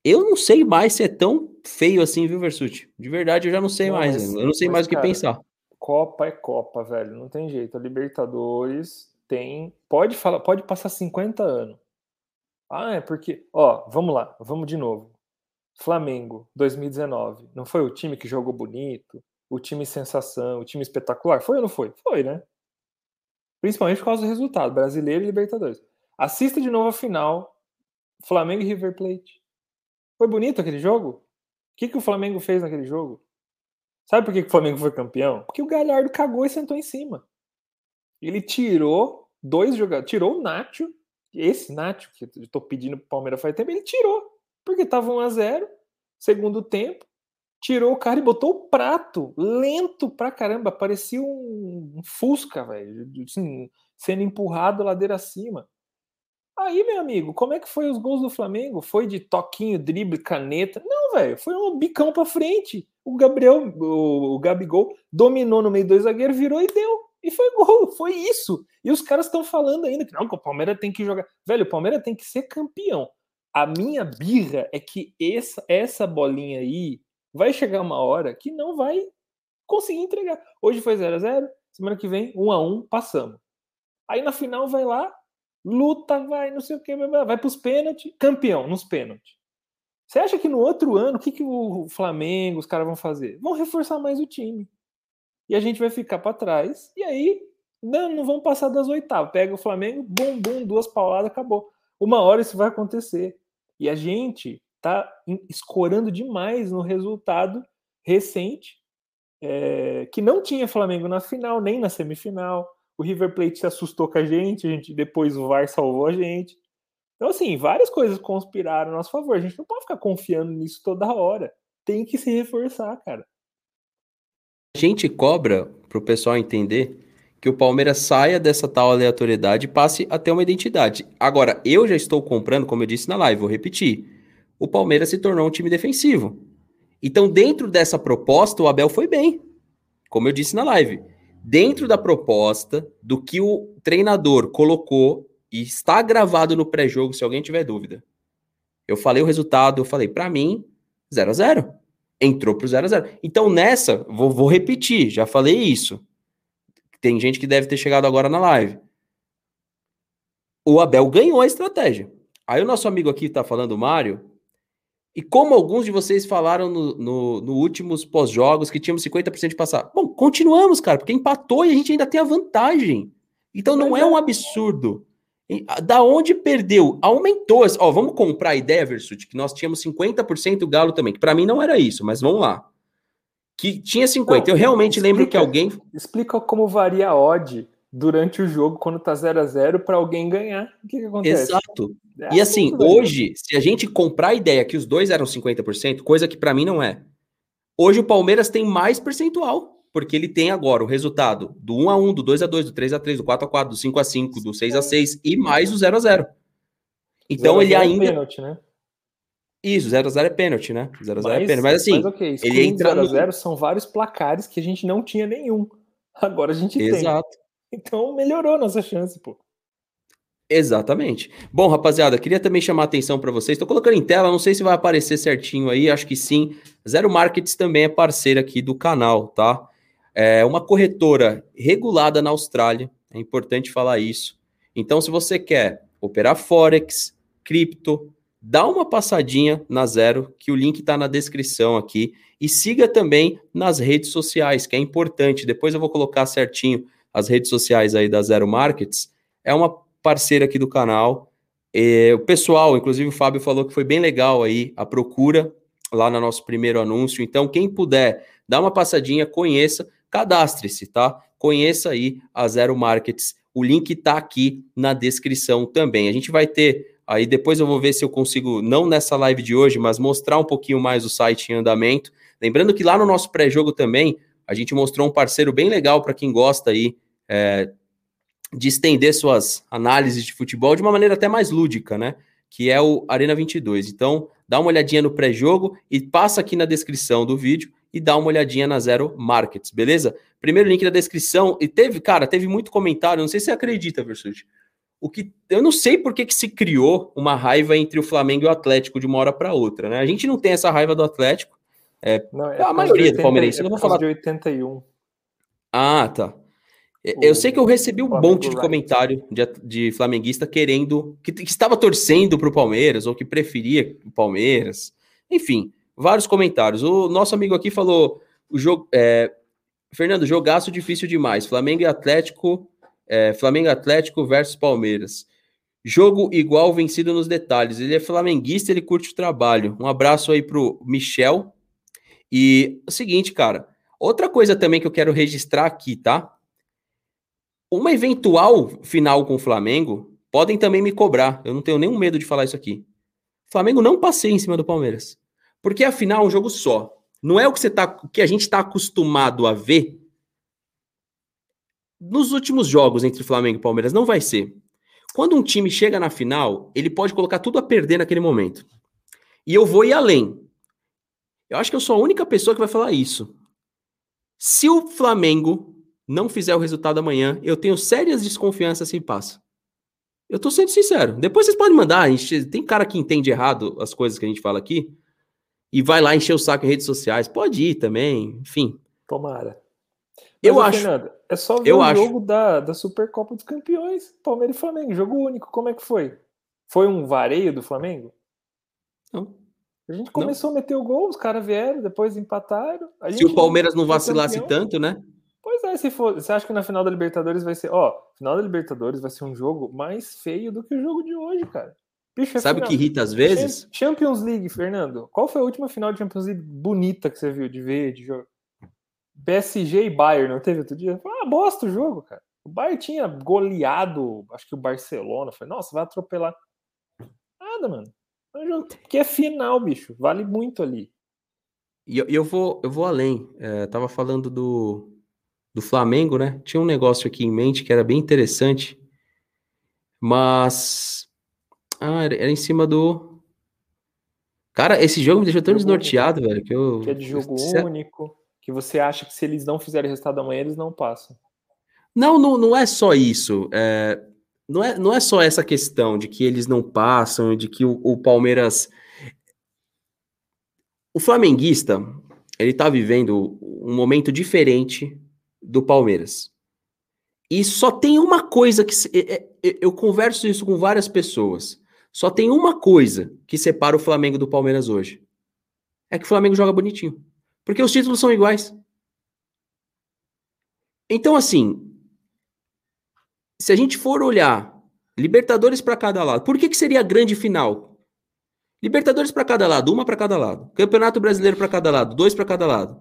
eu não sei mais se é tão feio assim, viu, Versuti? De verdade, eu já não sei não, mais. Mas, eu não sei mais o que cara, pensar. Copa é Copa, velho. Não tem jeito. A Libertadores tem. Pode falar, pode passar 50 anos. Ah, é porque. Ó, vamos lá, vamos de novo. Flamengo, 2019. Não foi o time que jogou bonito? O time sensação, o time espetacular? Foi ou não foi? Foi, né? Principalmente por causa do resultado, brasileiro e Libertadores. Assista de novo a final, Flamengo e River Plate. Foi bonito aquele jogo? O que, que o Flamengo fez naquele jogo? Sabe por que, que o Flamengo foi campeão? Porque o Galhardo cagou e sentou em cima. Ele tirou dois jogadores. Tirou o Nacho. Esse Nacho, que eu tô pedindo pro Palmeiras faz tempo, ele tirou. Porque tava 1x0, segundo tempo. Tirou o cara e botou o prato. Lento pra caramba. Parecia um, um Fusca, velho. Assim, sendo empurrado ladeira acima. Aí, meu amigo, como é que foi os gols do Flamengo? Foi de toquinho, drible, caneta? Não, velho, foi um bicão para frente. O Gabriel, o, o Gabigol, dominou no meio do zagueiro, virou e deu. E foi gol, foi isso. E os caras estão falando ainda que não, que o Palmeiras tem que jogar. Velho, o Palmeiras tem que ser campeão. A minha birra é que essa, essa bolinha aí vai chegar uma hora que não vai conseguir entregar. Hoje foi 0 a 0 semana que vem 1 a 1 passamos. Aí na final vai lá, luta, vai, não sei o que, vai para os pênaltis, campeão nos pênaltis. Você acha que no outro ano, o que, que o Flamengo, os caras vão fazer? Vão reforçar mais o time. E a gente vai ficar para trás, e aí não, não vão passar das oitavas. Pega o Flamengo, bum, bum, duas pauladas, acabou. Uma hora isso vai acontecer. E a gente tá escorando demais no resultado recente, é, que não tinha Flamengo na final, nem na semifinal o River Plate se assustou com a gente, a gente depois o VAR salvou a gente. Então, assim, várias coisas conspiraram a nosso favor. A gente não pode ficar confiando nisso toda hora. Tem que se reforçar, cara. Gente cobra para o pessoal entender que o Palmeiras saia dessa tal aleatoriedade e passe a ter uma identidade. Agora, eu já estou comprando, como eu disse na live, vou repetir. O Palmeiras se tornou um time defensivo. Então, dentro dessa proposta, o Abel foi bem. Como eu disse na live dentro da proposta do que o treinador colocou e está gravado no pré-jogo, se alguém tiver dúvida. Eu falei o resultado, eu falei, para mim, 0 a 0 Entrou pro 0 a 0 Então, nessa, vou, vou repetir, já falei isso. Tem gente que deve ter chegado agora na live. O Abel ganhou a estratégia. Aí o nosso amigo aqui tá falando, o Mário, e como alguns de vocês falaram no, no, no últimos pós-jogos que tínhamos 50% de passar. Bom, continuamos, cara, porque empatou e a gente ainda tem a vantagem. Então não é um absurdo. Da onde perdeu? Aumentou. Ó, vamos comprar a ideia, Versut, que nós tínhamos 50% do Galo também, que para mim não era isso, mas vamos lá. que tinha 50. Não, eu realmente explica, lembro que alguém. Explica como varia a odd durante o jogo quando tá 0 a 0 para alguém ganhar. O que, que acontece? Exato. É e assim, hoje, se a gente comprar a ideia que os dois eram 50%, coisa que para mim não é. Hoje o Palmeiras tem mais percentual, porque ele tem agora o resultado do 1 a 1, do 2 a 2, do 3 a 3, do 4 a 4, do 5 a 5, do 6 a 6 e mais o 0 a 0. Então 0 ele é ainda é pênalti, né? Isso, 0 a 0 é pênalti, né? 0 a 0 é pênalti, mas assim, mas, okay, ele entra 0 a 0 no... são vários placares que a gente não tinha nenhum. Agora a gente Exato. tem. Exato. Então melhorou nossa chance, pô. Exatamente. Bom, rapaziada, queria também chamar a atenção para vocês. Estou colocando em tela, não sei se vai aparecer certinho aí, acho que sim. Zero Markets também é parceira aqui do canal, tá? É uma corretora regulada na Austrália, é importante falar isso. Então, se você quer operar Forex, cripto, dá uma passadinha na Zero, que o link está na descrição aqui. E siga também nas redes sociais, que é importante. Depois eu vou colocar certinho as redes sociais aí da Zero Markets. É uma parceira aqui do canal. E, o pessoal, inclusive o Fábio falou que foi bem legal aí a procura lá no nosso primeiro anúncio. Então, quem puder, dá uma passadinha, conheça, cadastre-se, tá? Conheça aí a Zero Markets. O link está aqui na descrição também. A gente vai ter aí depois eu vou ver se eu consigo, não nessa live de hoje, mas mostrar um pouquinho mais o site em andamento. Lembrando que lá no nosso pré-jogo também, a gente mostrou um parceiro bem legal para quem gosta aí é, de estender suas análises de futebol de uma maneira até mais lúdica, né? Que é o Arena 22. Então, dá uma olhadinha no pré-jogo e passa aqui na descrição do vídeo e dá uma olhadinha na Zero Markets, beleza? Primeiro link na descrição. E teve, cara, teve muito comentário, não sei se você acredita, Versuti. O que eu não sei por que, que se criou uma raiva entre o Flamengo e o Atlético de uma hora para outra, né? A gente não tem essa raiva do Atlético. É, não, é a maioria 80, do Palmeirense. É não vou falar de 81. Ah, tá. Eu sei que eu recebi um monte de comentário de, de flamenguista querendo, que, que estava torcendo para o Palmeiras, ou que preferia o Palmeiras. Enfim, vários comentários. O nosso amigo aqui falou: o jogo. É, Fernando, jogaço difícil demais. Flamengo e Atlético. É, Flamengo Atlético versus Palmeiras. Jogo igual vencido nos detalhes. Ele é flamenguista, ele curte o trabalho. Um abraço aí pro Michel. E é o seguinte, cara. Outra coisa também que eu quero registrar aqui, tá? Uma eventual final com o Flamengo, podem também me cobrar. Eu não tenho nenhum medo de falar isso aqui. O Flamengo não passei em cima do Palmeiras. Porque afinal é um jogo só. Não é o que, você tá, que a gente está acostumado a ver nos últimos jogos entre Flamengo e Palmeiras. Não vai ser. Quando um time chega na final, ele pode colocar tudo a perder naquele momento. E eu vou ir além. Eu acho que eu sou a única pessoa que vai falar isso. Se o Flamengo não fizer o resultado amanhã, eu tenho sérias desconfianças se passa. Eu tô sendo sincero. Depois vocês podem mandar. Tem cara que entende errado as coisas que a gente fala aqui e vai lá encher o saco em redes sociais. Pode ir também, enfim. Tomara. Mas, eu acho. Fernando, é só ver eu o acho. jogo da, da Supercopa dos Campeões, Palmeiras e Flamengo, jogo único. Como é que foi? Foi um vareio do Flamengo? Não. A gente começou não. a meter o gol, os caras vieram, depois empataram. Se o Palmeiras não vacilasse tanto, né? Pois é, se for, você acha que na final da Libertadores vai ser, ó, final da Libertadores vai ser um jogo mais feio do que o jogo de hoje, cara. Bicho, é Sabe o que irrita às vezes? Champions League, Fernando. Qual foi a última final de Champions League bonita que você viu de ver, de jogo? PSG e Bayern, não teve outro dia? Ah, bosta o jogo, cara. O Bayern tinha goleado, acho que o Barcelona. Foi, nossa, vai atropelar. Nada, mano. É um jogo que é final, bicho. Vale muito ali. E eu, eu, vou, eu vou além. É, tava falando do, do Flamengo, né? Tinha um negócio aqui em mente que era bem interessante, mas ah, era, em cima do Cara, esse jogo me deixou tão jogo desnorteado, único. velho, que eu que é de jogo eu... único, que você acha que se eles não fizerem resultado amanhã, eles não passam. Não, não, não é só isso. É, não, é, não é só essa questão de que eles não passam, de que o, o Palmeiras. O flamenguista, ele tá vivendo um momento diferente do Palmeiras. E só tem uma coisa que. É, é, eu converso isso com várias pessoas. Só tem uma coisa que separa o Flamengo do Palmeiras hoje. É que o Flamengo joga bonitinho. Porque os títulos são iguais. Então, assim. Se a gente for olhar Libertadores para cada lado, por que, que seria a grande final? Libertadores para cada lado, uma para cada lado. Campeonato Brasileiro para cada lado, dois para cada lado.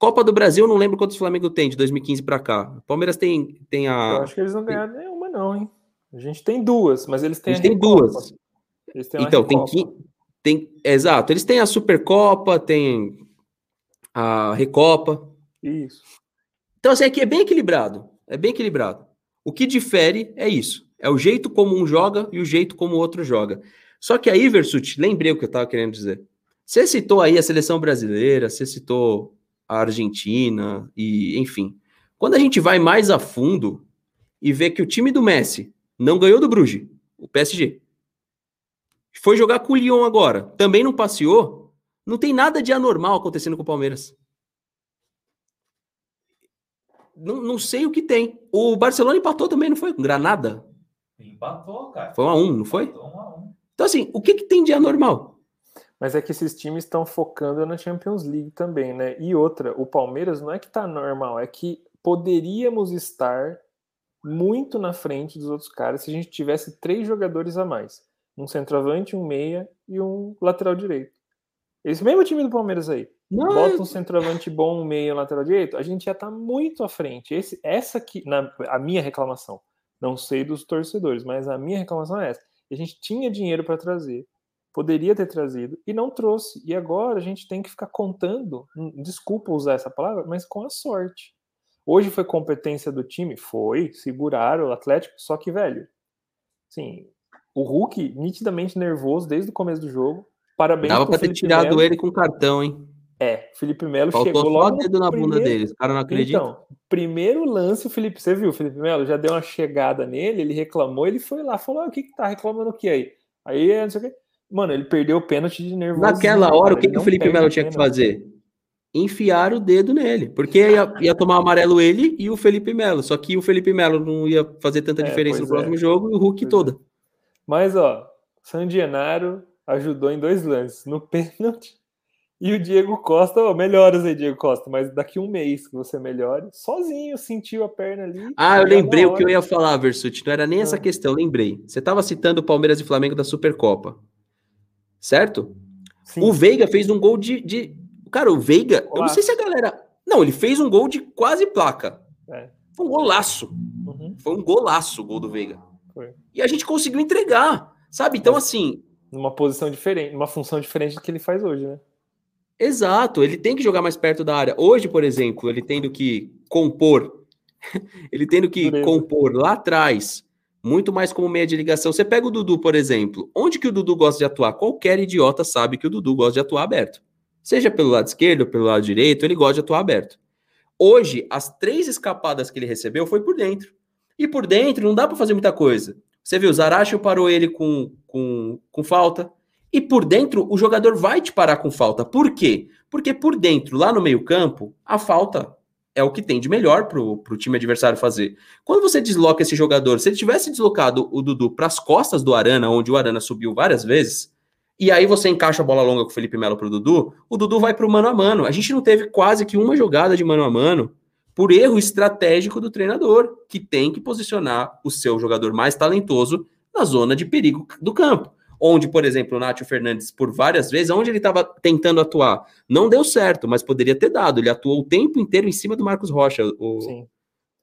Copa do Brasil, não lembro quantos Flamengo tem de 2015 para cá. Palmeiras tem, tem a. Eu acho que eles não ganharam nenhuma, não, hein? A gente tem duas, mas eles têm a gente a tem duas. Eles têm então, tem que. Tem, exato, eles têm a Supercopa, tem a Recopa. Isso. Então, assim, aqui é bem equilibrado. É bem equilibrado. O que difere é isso. É o jeito como um joga e o jeito como o outro joga. Só que aí, Versut, lembrei o que eu estava querendo dizer. Você citou aí a seleção brasileira, você citou a Argentina, e enfim. Quando a gente vai mais a fundo e vê que o time do Messi não ganhou do Bruges, o PSG, foi jogar com o Lyon agora, também não passeou, não tem nada de anormal acontecendo com o Palmeiras. Não, não sei o que tem. O Barcelona empatou também, não foi? Com Granada? Empatou, cara. Foi um a um, não foi? Empatou um a um. Então, assim, o que, que tem de anormal? Mas é que esses times estão focando na Champions League também, né? E outra, o Palmeiras não é que tá normal, é que poderíamos estar muito na frente dos outros caras se a gente tivesse três jogadores a mais um centroavante, um meia e um lateral direito. Esse mesmo time do Palmeiras aí. Não. Bota um centroavante bom, um meia e um lateral direito, a gente já tá muito à frente. Esse, essa aqui, na, a minha reclamação, não sei dos torcedores, mas a minha reclamação é essa. A gente tinha dinheiro para trazer, poderia ter trazido e não trouxe. E agora a gente tem que ficar contando, hum, desculpa usar essa palavra, mas com a sorte. Hoje foi competência do time? Foi, seguraram o Atlético, só que, velho, sim, o Hulk, nitidamente nervoso desde o começo do jogo. Parabéns Dava pra ter Felipe tirado Melo. ele com cartão, hein? É, Felipe Melo Faltou chegou logo. dedo na primeiro... bunda dele, os caras não acreditam. Então, primeiro lance, o Felipe, você viu, o Felipe Melo já deu uma chegada nele, ele reclamou, ele foi lá, falou: ah, o que que tá reclamando o que aí? Aí, não sei o que. Mano, ele perdeu o pênalti de nervoso. Naquela hora, o que, que o Felipe Melo tinha que fazer? Enfiar o dedo nele, porque ia, ia tomar amarelo ele e o Felipe Melo. Só que o Felipe Melo não ia fazer tanta é, diferença no próximo é. jogo e o Hulk pois toda. É. Mas, ó, San Genaro ajudou em dois lances, no pênalti. E o Diego Costa, ó, melhoras aí, Diego Costa, mas daqui um mês que você melhore, sozinho sentiu a perna ali. Ah, eu lembrei o que eu ia falar, Versuti, não era nem ah. essa questão, lembrei. Você estava citando o Palmeiras e Flamengo da Supercopa, certo? Sim. O Veiga fez um gol de. de... Cara, o Veiga, eu não sei se a galera. Não, ele fez um gol de quase placa. É. Foi um golaço. Uhum. Foi um golaço o gol do Veiga. Foi. E a gente conseguiu entregar, sabe? Então, assim. Numa posição diferente, numa função diferente do que ele faz hoje, né? Exato, ele tem que jogar mais perto da área. Hoje, por exemplo, ele tendo que compor, ele tendo que Dureza. compor lá atrás, muito mais como meia de ligação. Você pega o Dudu, por exemplo. Onde que o Dudu gosta de atuar? Qualquer idiota sabe que o Dudu gosta de atuar aberto. Seja pelo lado esquerdo pelo lado direito, ele gosta de atuar aberto. Hoje, as três escapadas que ele recebeu foi por dentro. E por dentro não dá para fazer muita coisa. Você viu, Zaracho parou ele com, com, com falta. E por dentro, o jogador vai te parar com falta. Por quê? Porque por dentro, lá no meio-campo, a falta é o que tem de melhor para o time adversário fazer. Quando você desloca esse jogador, se ele tivesse deslocado o Dudu para as costas do Arana, onde o Arana subiu várias vezes, e aí você encaixa a bola longa com o Felipe Melo para o Dudu, o Dudu vai para o mano a mano. A gente não teve quase que uma jogada de mano a mano por erro estratégico do treinador, que tem que posicionar o seu jogador mais talentoso na zona de perigo do campo. Onde, por exemplo, o Nátio Fernandes, por várias vezes, onde ele estava tentando atuar, não deu certo, mas poderia ter dado. Ele atuou o tempo inteiro em cima do Marcos Rocha, o Sim.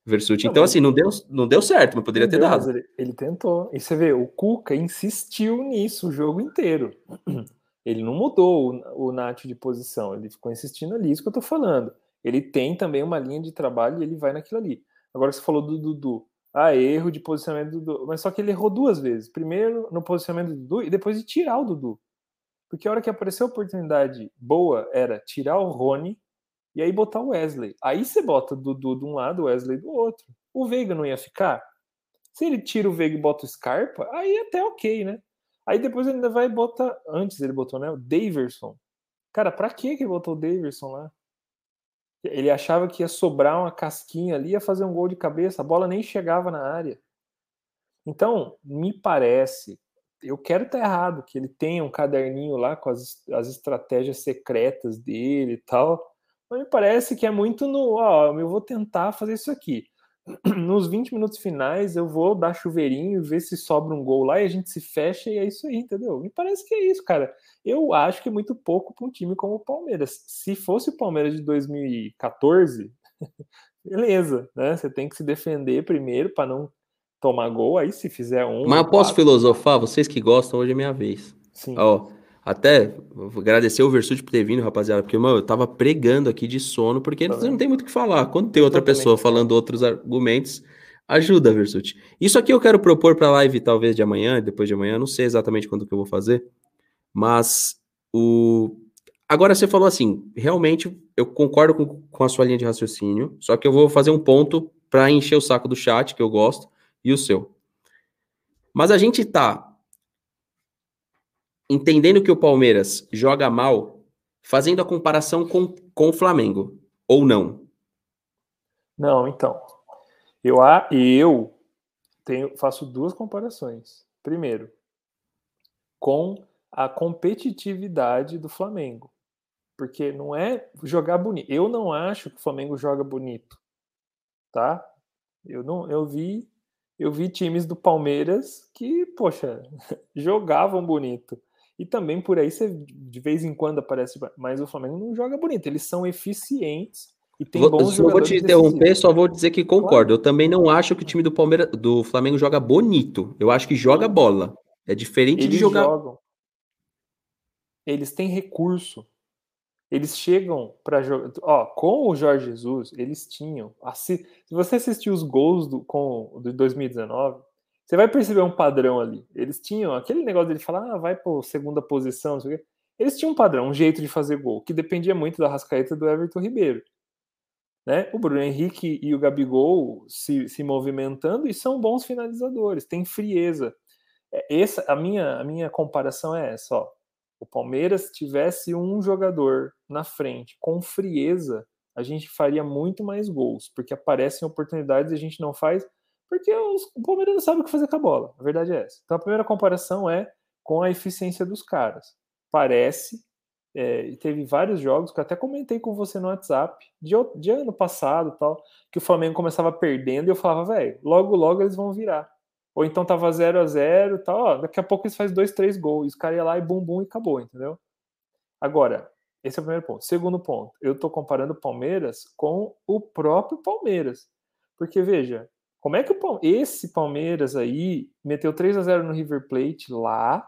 Versuti. Então, assim, não deu, não deu certo, mas poderia ter dado. Ele, ele, tentou. E você vê, o Cuca insistiu nisso o jogo inteiro. Ele não mudou o, o Nath de posição, ele ficou insistindo ali, isso que eu tô falando. Ele tem também uma linha de trabalho e ele vai naquilo ali. Agora você falou do Dudu. Ah, erro de posicionamento do Dudu. Mas só que ele errou duas vezes. Primeiro no posicionamento do Dudu e depois de tirar o Dudu. Porque a hora que apareceu a oportunidade boa era tirar o Rony e aí botar o Wesley. Aí você bota o Dudu de um lado, o Wesley do outro. O Veiga não ia ficar? Se ele tira o Veiga e bota o Scarpa, aí até ok, né? Aí depois ele ainda vai e bota. Antes ele botou, né? O Daverson. Cara, pra que ele botou o Daverson lá? Ele achava que ia sobrar uma casquinha ali, ia fazer um gol de cabeça, a bola nem chegava na área. Então, me parece, eu quero estar errado, que ele tenha um caderninho lá com as, as estratégias secretas dele e tal, mas me parece que é muito no, ó, eu vou tentar fazer isso aqui. nos 20 minutos finais eu vou dar chuveirinho, ver se sobra um gol lá e a gente se fecha e é isso aí, entendeu? Me parece que é isso, cara. Eu acho que é muito pouco para um time como o Palmeiras. Se fosse o Palmeiras de 2014, beleza, né? Você tem que se defender primeiro para não tomar gol, aí se fizer um. Mas eu posso quatro... filosofar? Vocês que gostam, hoje é minha vez. Sim. Ó, até agradecer o Versuti por ter vindo, rapaziada, porque mano, eu tava pregando aqui de sono, porque tá não tem muito o que falar. Quando tem outra pessoa falando outros argumentos, ajuda, Versuti. Isso aqui eu quero propor pra live, talvez de amanhã, depois de amanhã, não sei exatamente quando que eu vou fazer, mas o. Agora você falou assim, realmente eu concordo com, com a sua linha de raciocínio, só que eu vou fazer um ponto para encher o saco do chat, que eu gosto, e o seu. Mas a gente tá entendendo que o Palmeiras joga mal, fazendo a comparação com, com o Flamengo, ou não? Não, então. Eu, eu tenho, faço duas comparações. Primeiro, com a competitividade do Flamengo. Porque não é jogar bonito. Eu não acho que o Flamengo joga bonito. Tá? Eu não eu vi eu vi times do Palmeiras que, poxa, jogavam bonito. E também por aí você de vez em quando aparece, mas o Flamengo não joga bonito. Eles são eficientes e tem vou, bons jogadores. Vou te interromper, só vou dizer que concordo. Eu também não acho que o time do Palmeiras, do Flamengo joga bonito. Eu acho que joga bola. É diferente Eles de jogar. Jogam. Eles têm recurso. Eles chegam para jogar. Ó, com o Jorge Jesus, eles tinham. Se você assistir os gols do, com, de 2019, você vai perceber um padrão ali. Eles tinham aquele negócio de falar, ah, vai por segunda posição, não sei o quê. Eles tinham um padrão, um jeito de fazer gol, que dependia muito da Rascaeta do Everton Ribeiro. Né? O Bruno Henrique e o Gabigol se, se movimentando e são bons finalizadores, têm frieza. É, essa, a, minha, a minha comparação é essa: ó. o Palmeiras tivesse um jogador na frente com frieza, a gente faria muito mais gols, porque aparecem oportunidades e a gente não faz porque os, o Palmeiras não sabe o que fazer com a bola. A verdade é essa. Então a primeira comparação é com a eficiência dos caras. Parece, é, e teve vários jogos que eu até comentei com você no WhatsApp, de, de ano passado tal, que o Flamengo começava perdendo e eu falava, velho, logo, logo eles vão virar. Ou então tava 0 a 0 e tal, ó, daqui a pouco eles fazem dois, três gols, os caras iam lá e bum, bum e acabou, entendeu? Agora, esse é o primeiro ponto. Segundo ponto, eu tô comparando o Palmeiras com o próprio Palmeiras. Porque, veja, como é que o, esse Palmeiras aí meteu 3 a 0 no River Plate lá,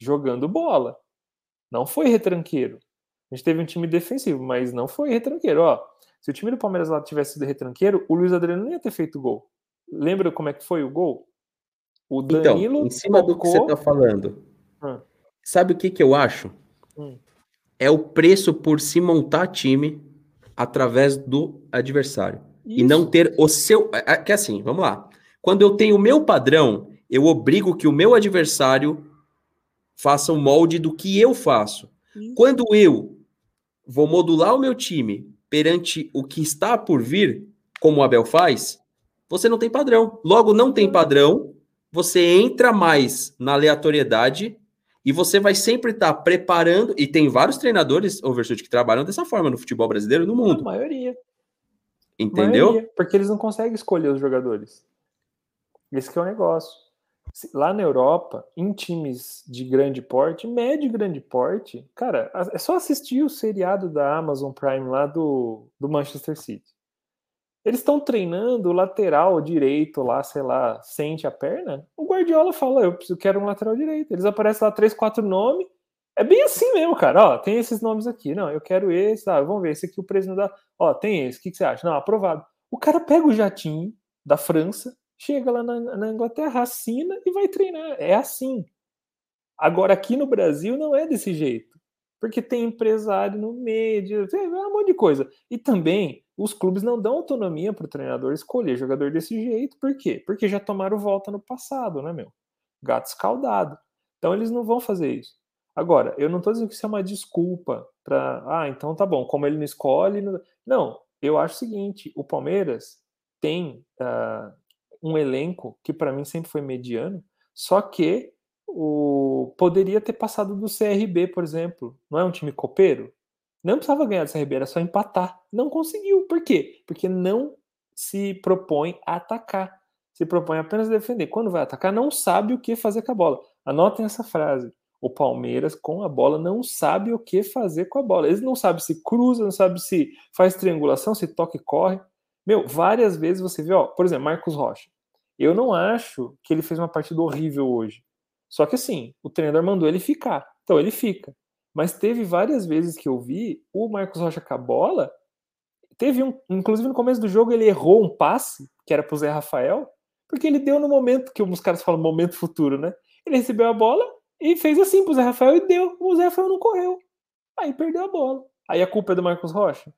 jogando bola? Não foi retranqueiro. A gente teve um time defensivo, mas não foi retranqueiro. Ó, se o time do Palmeiras lá tivesse sido retranqueiro, o Luiz Adriano não ia ter feito gol. Lembra como é que foi o gol? O Danilo. Então, em cima tocou... do que você está falando, hum. sabe o que, que eu acho? Hum. É o preço por se montar time através do adversário. Isso. E não ter o seu. É, é, que assim, vamos lá. Quando eu tenho o meu padrão, eu obrigo que o meu adversário faça o um molde do que eu faço. Isso. Quando eu vou modular o meu time perante o que está por vir, como o Abel faz, você não tem padrão. Logo, não tem padrão, você entra mais na aleatoriedade e você vai sempre estar tá preparando. E tem vários treinadores, Overshoot, que trabalham dessa forma no futebol brasileiro no mundo. A maioria. Entendeu? Maioria, porque eles não conseguem escolher os jogadores. Esse que é o negócio. Lá na Europa, em times de grande porte, médio e grande porte, cara, é só assistir o seriado da Amazon Prime lá do, do Manchester City. Eles estão treinando o lateral direito lá, sei lá, sente a perna. O Guardiola fala: Eu quero um lateral direito. Eles aparecem lá três, quatro nomes é bem assim mesmo, cara. Ó, tem esses nomes aqui. Não, eu quero esse. Ah, vamos ver. Esse aqui o presidente dá. Ó, tem esse. O que, que você acha? Não, aprovado. O cara pega o jatinho da França, chega lá na, na Inglaterra, assina e vai treinar. É assim. Agora, aqui no Brasil, não é desse jeito. Porque tem empresário no meio, é um monte de coisa. E também, os clubes não dão autonomia para o treinador escolher jogador desse jeito. Por quê? Porque já tomaram volta no passado, né, meu? Gato escaldado. Então, eles não vão fazer isso. Agora, eu não estou dizendo que isso é uma desculpa para. Ah, então tá bom, como ele não escolhe. Não, não eu acho o seguinte: o Palmeiras tem uh, um elenco que para mim sempre foi mediano, só que o poderia ter passado do CRB, por exemplo. Não é um time copeiro? Não precisava ganhar do CRB, era só empatar. Não conseguiu. Por quê? Porque não se propõe a atacar, se propõe apenas a defender. Quando vai atacar, não sabe o que fazer com a bola. Anotem essa frase. O Palmeiras, com a bola, não sabe o que fazer com a bola. Eles não sabem se cruza, não sabem se faz triangulação, se toca e corre. Meu, várias vezes você vê, ó, por exemplo, Marcos Rocha. Eu não acho que ele fez uma partida horrível hoje. Só que assim, o treinador mandou ele ficar. Então ele fica. Mas teve várias vezes que eu vi o Marcos Rocha com a bola. Teve um, inclusive no começo do jogo, ele errou um passe, que era pro Zé Rafael, porque ele deu no momento, que os caras falam momento futuro, né? Ele recebeu a bola e fez assim pro Zé Rafael e deu. O Zé Rafael não correu. Aí perdeu a bola. Aí a culpa é do Marcos Rocha?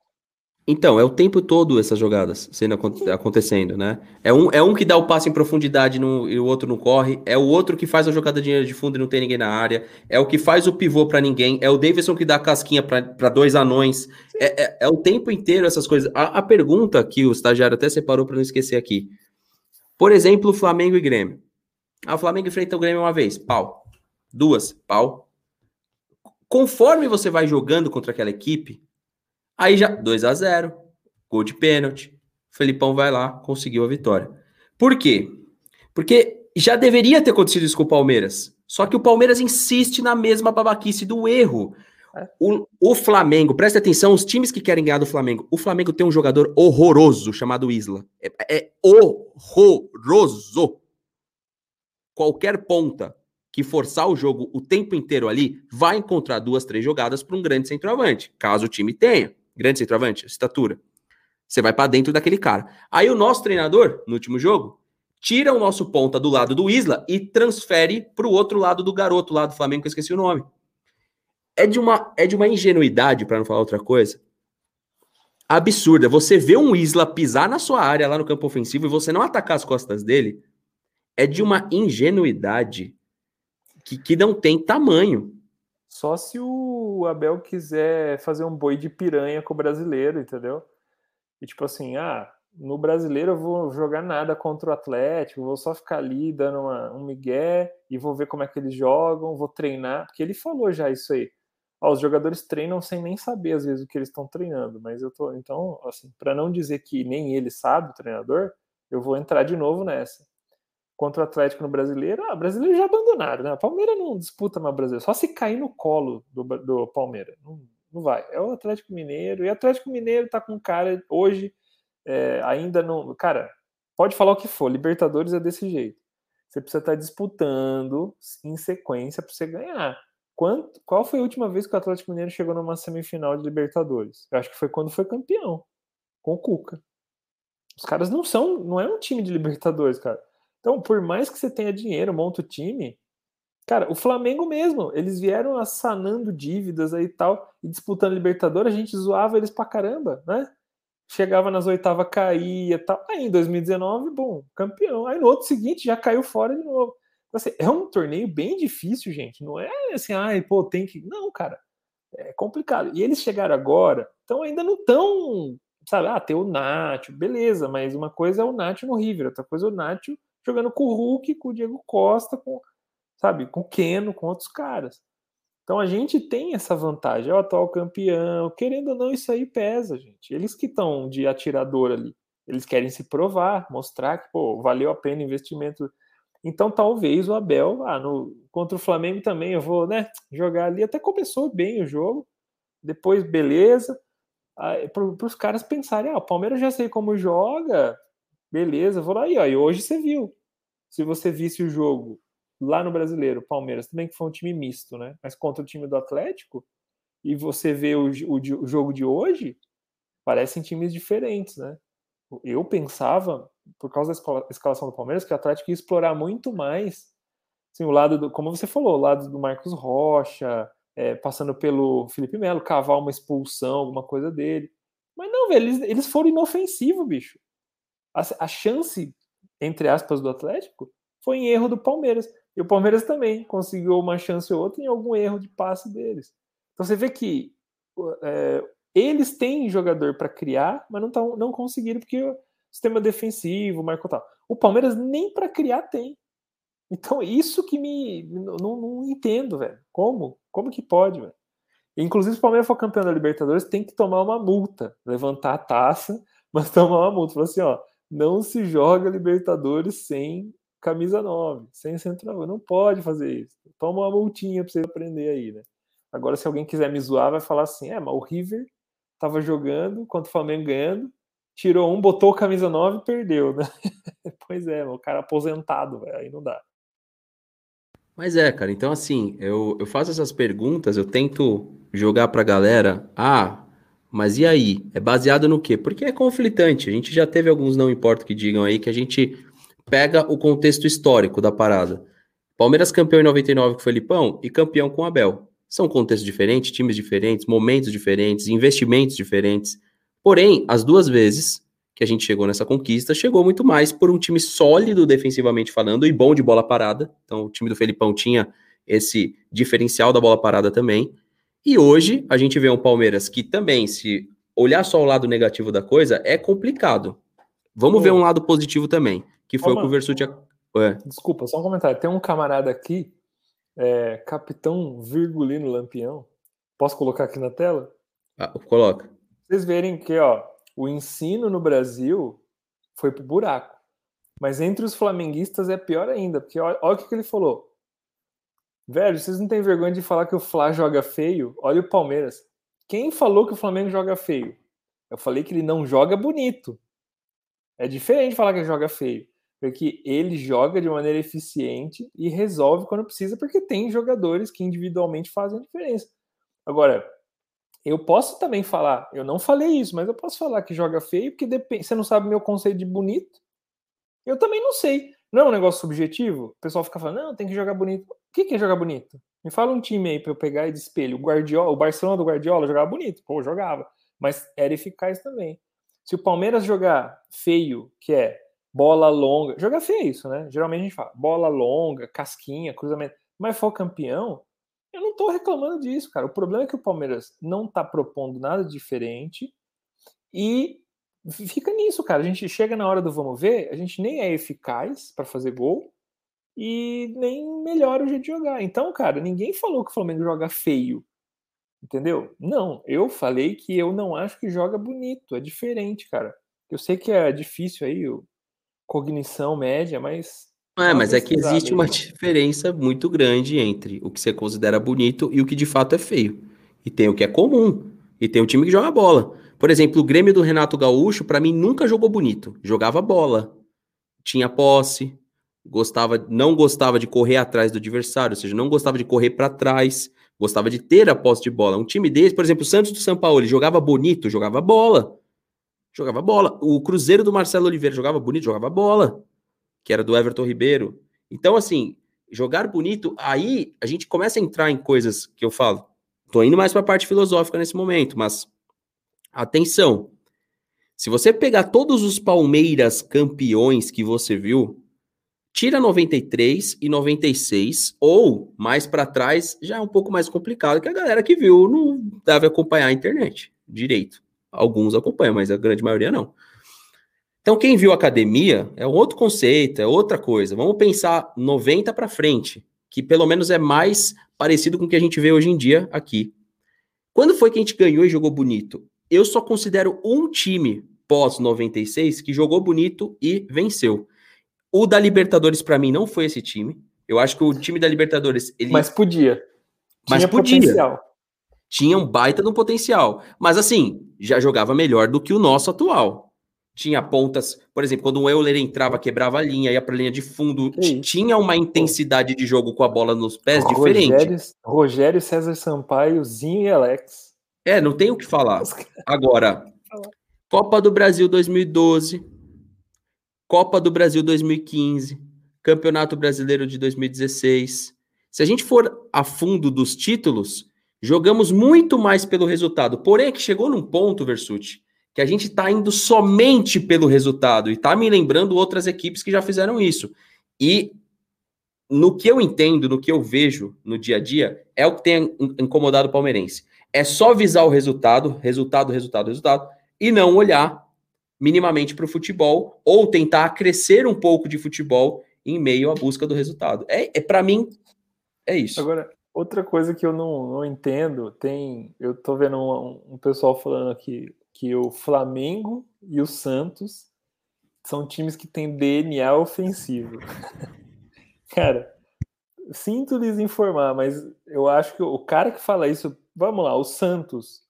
Então, é o tempo todo essas jogadas sendo acontecendo, né? É um, é um que dá o passe em profundidade no, e o outro não corre. É o outro que faz a jogada de de fundo e não tem ninguém na área. É o que faz o pivô para ninguém. É o Davidson que dá a casquinha para dois anões. É, é, é, o tempo inteiro essas coisas. A, a pergunta que o estagiário até separou para não esquecer aqui. Por exemplo, Flamengo e Grêmio. Ah, o Flamengo enfrenta o Grêmio uma vez, pau. Duas, pau. Conforme você vai jogando contra aquela equipe, Aí já 2 a 0 gol de pênalti. Felipão vai lá, conseguiu a vitória. Por quê? Porque já deveria ter acontecido isso com o Palmeiras. Só que o Palmeiras insiste na mesma babaquice do erro. É. O, o, Flamengo, presta atenção, os times que querem ganhar do Flamengo. O Flamengo tem um jogador horroroso chamado Isla. É, é horroroso. Qualquer ponta que forçar o jogo o tempo inteiro ali vai encontrar duas, três jogadas para um grande centroavante, caso o time tenha grande centroavante, estatura. Você vai para dentro daquele cara. Aí o nosso treinador, no último jogo, tira o nosso ponta do lado do Isla e transfere para o outro lado do garoto lá do Flamengo, que eu esqueci o nome. É de uma, é de uma ingenuidade, para não falar outra coisa, absurda. Você vê um Isla pisar na sua área lá no campo ofensivo e você não atacar as costas dele, é de uma ingenuidade que, que não tem tamanho. Só se o Abel quiser fazer um boi de piranha com o brasileiro, entendeu? E tipo assim, ah, no brasileiro eu vou jogar nada contra o Atlético, vou só ficar ali dando uma, um migué e vou ver como é que eles jogam, vou treinar, porque ele falou já isso aí. Ó, os jogadores treinam sem nem saber às vezes o que eles estão treinando, mas eu tô, então, assim, para não dizer que nem ele sabe, o treinador, eu vou entrar de novo nessa contra o Atlético no Brasileiro, ah, o Brasileiro já abandonaram, né? O Palmeiras não disputa mais o Brasileiro, só se cair no colo do, do Palmeiras. Não, não vai. É o Atlético Mineiro, e o Atlético Mineiro tá com cara hoje, é, ainda não. Cara, pode falar o que for, Libertadores é desse jeito. Você precisa estar tá disputando em sequência para você ganhar. Quanto, qual foi a última vez que o Atlético Mineiro chegou numa semifinal de Libertadores? Eu acho que foi quando foi campeão, com o Cuca. Os caras não são, não é um time de Libertadores, cara. Então, por mais que você tenha dinheiro, monta o time, cara, o Flamengo mesmo, eles vieram assanando dívidas aí e tal, e disputando Libertadores, a gente zoava eles pra caramba, né? Chegava nas oitavas, caía tal. Aí em 2019, bom, campeão. Aí no outro seguinte já caiu fora de novo. Então, assim, é um torneio bem difícil, gente. Não é assim, ai, pô, tem que. Não, cara. É complicado. E eles chegaram agora, então ainda não estão, sabe, ah, tem o Nacho, beleza, mas uma coisa é o Nacho no River, outra coisa é o Nacho jogando com o Hulk, com o Diego Costa, com, sabe, com o Keno, com outros caras. Então a gente tem essa vantagem, é o atual campeão, querendo ou não, isso aí pesa, gente. Eles que estão de atirador ali, eles querem se provar, mostrar que, pô, valeu a pena o investimento. Então talvez o Abel, ah, no, contra o Flamengo também eu vou, né, jogar ali. Até começou bem o jogo, depois beleza. Para os caras pensarem, ah, o Palmeiras já sei como joga, Beleza, vou lá aí, ó. E hoje você viu. Se você visse o jogo lá no Brasileiro, Palmeiras, também que foi um time misto, né? Mas contra o time do Atlético, e você vê o, o, o jogo de hoje, parecem times diferentes, né? Eu pensava, por causa da escalação do Palmeiras, que o Atlético ia explorar muito mais assim, o lado do, como você falou, o lado do Marcos Rocha, é, passando pelo Felipe Melo, cavar uma expulsão, alguma coisa dele. Mas não, velho, eles, eles foram inofensivos, bicho a, a chance, entre aspas, do Atlético foi em erro do Palmeiras. E o Palmeiras também conseguiu uma chance ou outra em algum erro de passe deles. Então você vê que é, eles têm jogador para criar, mas não, tão, não conseguiram porque o sistema defensivo, marco tal. O Palmeiras nem para criar tem. Então isso que me não, não entendo, velho. Como? Como que pode, velho? Inclusive, se o Palmeiras for campeão da Libertadores, tem que tomar uma multa, levantar a taça mas tomar uma multa. Falou assim, ó, não se joga Libertadores sem camisa 9, sem central. Não pode fazer isso. Toma uma multinha pra você aprender aí, né? Agora, se alguém quiser me zoar, vai falar assim: é, mas o River tava jogando contra o Flamengo ganhando, tirou um, botou camisa 9 e perdeu, né? pois é, o cara aposentado, véio, aí não dá. Mas é, cara, então assim, eu, eu faço essas perguntas, eu tento jogar pra galera, ah, mas e aí? É baseado no quê? Porque é conflitante. A gente já teve alguns não importa que digam aí que a gente pega o contexto histórico da parada. Palmeiras campeão em 99 com o Felipão e campeão com o Abel. São contextos diferentes, times diferentes, momentos diferentes, investimentos diferentes. Porém, as duas vezes que a gente chegou nessa conquista, chegou muito mais por um time sólido defensivamente falando e bom de bola parada. Então, o time do Felipão tinha esse diferencial da bola parada também. E hoje a gente vê um Palmeiras que também, se olhar só o lado negativo da coisa, é complicado. Vamos ver um lado positivo também que foi o que o Versuti... É. Desculpa, só um comentário. Tem um camarada aqui, é, Capitão Virgulino Lampião. Posso colocar aqui na tela? Ah, coloca. Vocês verem que ó, o ensino no Brasil foi pro buraco. Mas entre os flamenguistas é pior ainda, porque olha, olha o que, que ele falou. Velho, vocês não têm vergonha de falar que o Flá joga feio? Olha o Palmeiras. Quem falou que o Flamengo joga feio? Eu falei que ele não joga bonito. É diferente falar que ele joga feio porque ele joga de maneira eficiente e resolve quando precisa, porque tem jogadores que individualmente fazem a diferença. Agora, eu posso também falar, eu não falei isso, mas eu posso falar que joga feio, porque depende, você não sabe meu conceito de bonito. Eu também não sei. Não é um negócio subjetivo? O pessoal fica falando, não, tem que jogar bonito. O que é jogar bonito? Me fala um time aí para eu pegar e de espelho. O Guardiola, o Barcelona do Guardiola jogava bonito. Pô, jogava. Mas era eficaz também. Se o Palmeiras jogar feio, que é bola longa. Joga feio isso, né? Geralmente a gente fala bola longa, casquinha, cruzamento. Mas for campeão, eu não tô reclamando disso, cara. O problema é que o Palmeiras não tá propondo nada diferente e fica nisso, cara. A gente chega na hora do vamos ver, a gente nem é eficaz para fazer gol e nem melhora o jeito de jogar. Então, cara, ninguém falou que o Flamengo joga feio. Entendeu? Não, eu falei que eu não acho que joga bonito, é diferente, cara. Eu sei que é difícil aí, cognição média, mas. É, mas é que existe uma diferença muito grande entre o que você considera bonito e o que de fato é feio. E tem o que é comum. E tem o time que joga bola. Por exemplo, o Grêmio do Renato Gaúcho, para mim, nunca jogou bonito. Jogava bola. Tinha posse. Gostava, não gostava de correr atrás do adversário, ou seja, não gostava de correr para trás, gostava de ter a posse de bola. Um time desse, por exemplo, o Santos do São Paulo, ele jogava bonito, jogava bola jogava bola. O Cruzeiro do Marcelo Oliveira jogava bonito, jogava bola, que era do Everton Ribeiro. Então, assim, jogar bonito, aí a gente começa a entrar em coisas que eu falo. Tô indo mais para a parte filosófica nesse momento, mas atenção. Se você pegar todos os Palmeiras campeões que você viu, tira 93 e 96, ou mais para trás, já é um pouco mais complicado, que a galera que viu não deve acompanhar a internet direito. Alguns acompanham, mas a grande maioria não. Então, quem viu academia é um outro conceito, é outra coisa. Vamos pensar 90 para frente, que pelo menos é mais parecido com o que a gente vê hoje em dia aqui. Quando foi que a gente ganhou e jogou bonito? Eu só considero um time pós 96 que jogou bonito e venceu. O da Libertadores para mim não foi esse time. Eu acho que o time da Libertadores ele Mas podia. Mas podia. Potencial tinha um baita no potencial. Mas assim, já jogava melhor do que o nosso atual. Tinha pontas, por exemplo, quando o Euler entrava, quebrava a linha, ia para a linha de fundo, tinha uma intensidade de jogo com a bola nos pés Rogério, diferente. Rogério, César Sampaio, Zinho e Alex. É, não tem o que falar. Agora, Copa do Brasil 2012, Copa do Brasil 2015, Campeonato Brasileiro de 2016. Se a gente for a fundo dos títulos, Jogamos muito mais pelo resultado. Porém, é que chegou num ponto, Versuti, que a gente está indo somente pelo resultado. E está me lembrando outras equipes que já fizeram isso. E no que eu entendo, no que eu vejo no dia a dia, é o que tem incomodado o palmeirense. É só visar o resultado, resultado, resultado, resultado, e não olhar minimamente para o futebol ou tentar crescer um pouco de futebol em meio à busca do resultado. É, é para mim é isso. Agora, Outra coisa que eu não, não entendo, tem. Eu tô vendo um, um pessoal falando aqui, que o Flamengo e o Santos são times que têm DNA ofensivo. Cara, sinto lhes informar, mas eu acho que o cara que fala isso, vamos lá, o Santos.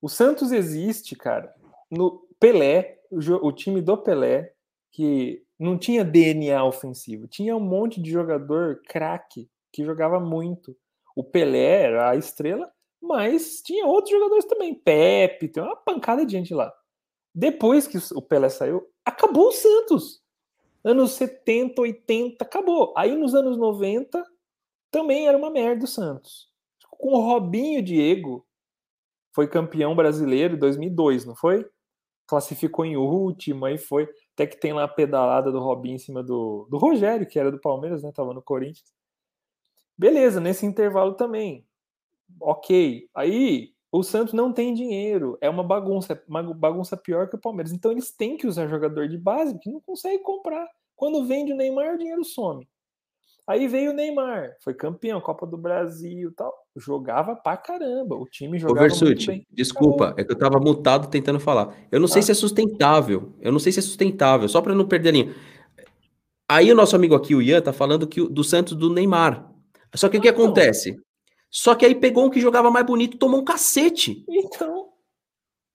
O Santos existe, cara, no Pelé, o, o time do Pelé, que não tinha DNA ofensivo, tinha um monte de jogador craque que jogava muito. O Pelé era a estrela, mas tinha outros jogadores também, Pepe, tem uma pancada de gente lá. Depois que o Pelé saiu, acabou o Santos. Anos 70, 80, acabou. Aí nos anos 90 também era uma merda o Santos. Com o Robinho Diego, foi campeão brasileiro em 2002, não foi? Classificou em último, aí foi. Até que tem lá a pedalada do Robinho em cima do, do Rogério, que era do Palmeiras, né? Tava no Corinthians. Beleza, nesse intervalo também. Ok. Aí o Santos não tem dinheiro, é uma bagunça, uma bagunça pior que o Palmeiras. Então eles têm que usar jogador de base que não consegue comprar. Quando vende o Neymar, o dinheiro some. Aí veio o Neymar, foi campeão, Copa do Brasil tal. Jogava pra caramba. O time jogava Ô, Versuti, bem. Desculpa, Acabou. é que eu tava mutado tentando falar. Eu não sei se é sustentável. Eu não sei se é sustentável, só para não perder a linha. Aí o nosso amigo aqui, o Ian, tá falando que do Santos do Neymar. Só que o que acontece? Só que aí pegou um que jogava mais bonito, tomou um cacete. Então.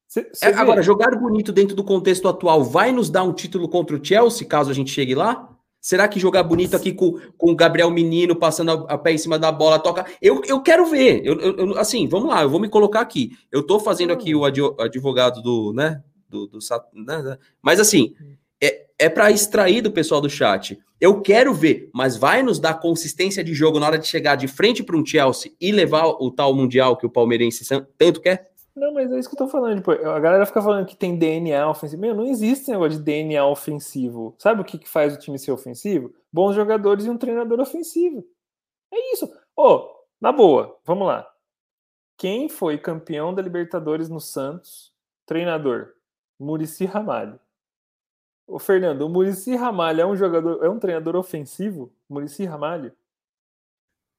Cê, cê é, agora, jogar bonito dentro do contexto atual vai nos dar um título contra o Chelsea, caso a gente chegue lá? Será que jogar bonito aqui com, com o Gabriel Menino passando a, a pé em cima da bola toca? Eu, eu quero ver. Eu, eu, assim, vamos lá, eu vou me colocar aqui. Eu tô fazendo aqui o advogado do, né? Do, do, né, né? Mas assim, é, é para extrair do pessoal do chat. Eu quero ver, mas vai nos dar consistência de jogo na hora de chegar de frente para um Chelsea e levar o tal Mundial que o palmeirense tanto quer? Não, mas é isso que eu tô falando. Tipo, a galera fica falando que tem DNA ofensivo. Meu, não existe negócio de DNA ofensivo. Sabe o que, que faz o time ser ofensivo? Bons jogadores e um treinador ofensivo. É isso. Ô, oh, na boa, vamos lá. Quem foi campeão da Libertadores no Santos? Treinador. Murici Ramalho. Ô, Fernando, o Murici Ramalho é um jogador, é um treinador ofensivo? Murici Ramalho?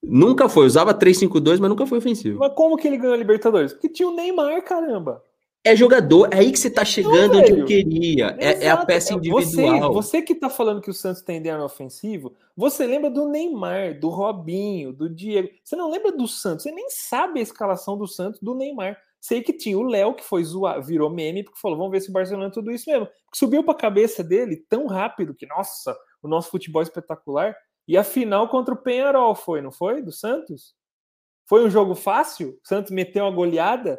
Nunca foi, usava 3-5-2, mas nunca foi ofensivo. Mas como que ele ganhou a Libertadores? Porque tinha o Neymar, caramba. É jogador, é aí que você tá chegando Não, onde eu queria. É, é, a peça individual. Você, você, que tá falando que o Santos tem DNA ofensivo, você lembra do Neymar, do Robinho, do Diego. Você não lembra do Santos, você nem sabe a escalação do Santos do Neymar. Sei que tinha o Léo, que foi zoar, virou meme, porque falou: vamos ver se o Barcelona é tudo isso mesmo. Subiu para a cabeça dele tão rápido que, nossa, o nosso futebol é espetacular. E a final contra o Penharol foi, não foi? Do Santos? Foi um jogo fácil? O Santos meteu uma goleada?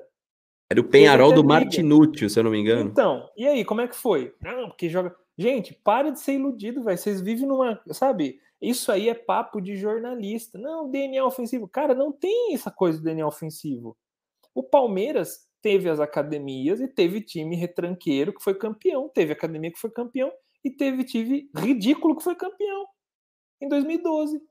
Era o Penharol do Martinútil, se eu não me engano. Então, e aí, como é que foi? Não, porque joga. Gente, para de ser iludido, velho. Vocês vivem numa. Sabe? Isso aí é papo de jornalista. Não, DNA ofensivo. Cara, não tem essa coisa de DNA ofensivo. O Palmeiras teve as academias e teve time retranqueiro que foi campeão, teve academia que foi campeão e teve time ridículo que foi campeão em 2012.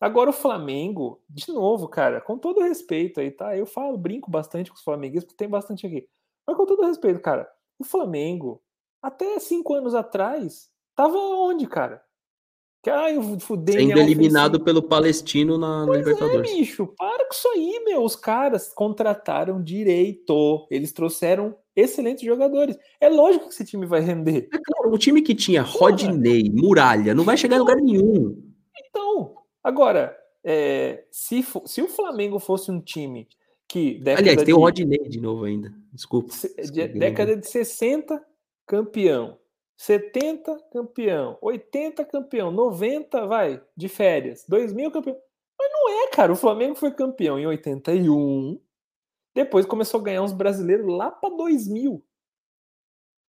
Agora o Flamengo, de novo, cara, com todo respeito aí, tá? Eu falo, brinco bastante com os flamenguistas, porque tem bastante aqui. Mas com todo respeito, cara, o Flamengo, até cinco anos atrás, tava onde, cara? Que, ai, o Sendo eliminado pelo Palestino na, na é, Libertadores. É, bicho, para com isso aí, meu. Os caras contrataram direito. Eles trouxeram excelentes jogadores. É lógico que esse time vai render. É claro, o time que tinha Rodney, Muralha, não vai chegar então, em lugar nenhum. Então, agora, é, se, se o Flamengo fosse um time que. Aliás, tem de, o Rodney de novo ainda. Desculpa. desculpa década de 60, campeão. 70 campeão, 80 campeão, 90 vai de férias, 2000 campeão. Mas não é, cara. O Flamengo foi campeão em 81. Depois começou a ganhar uns brasileiros lá para 2000.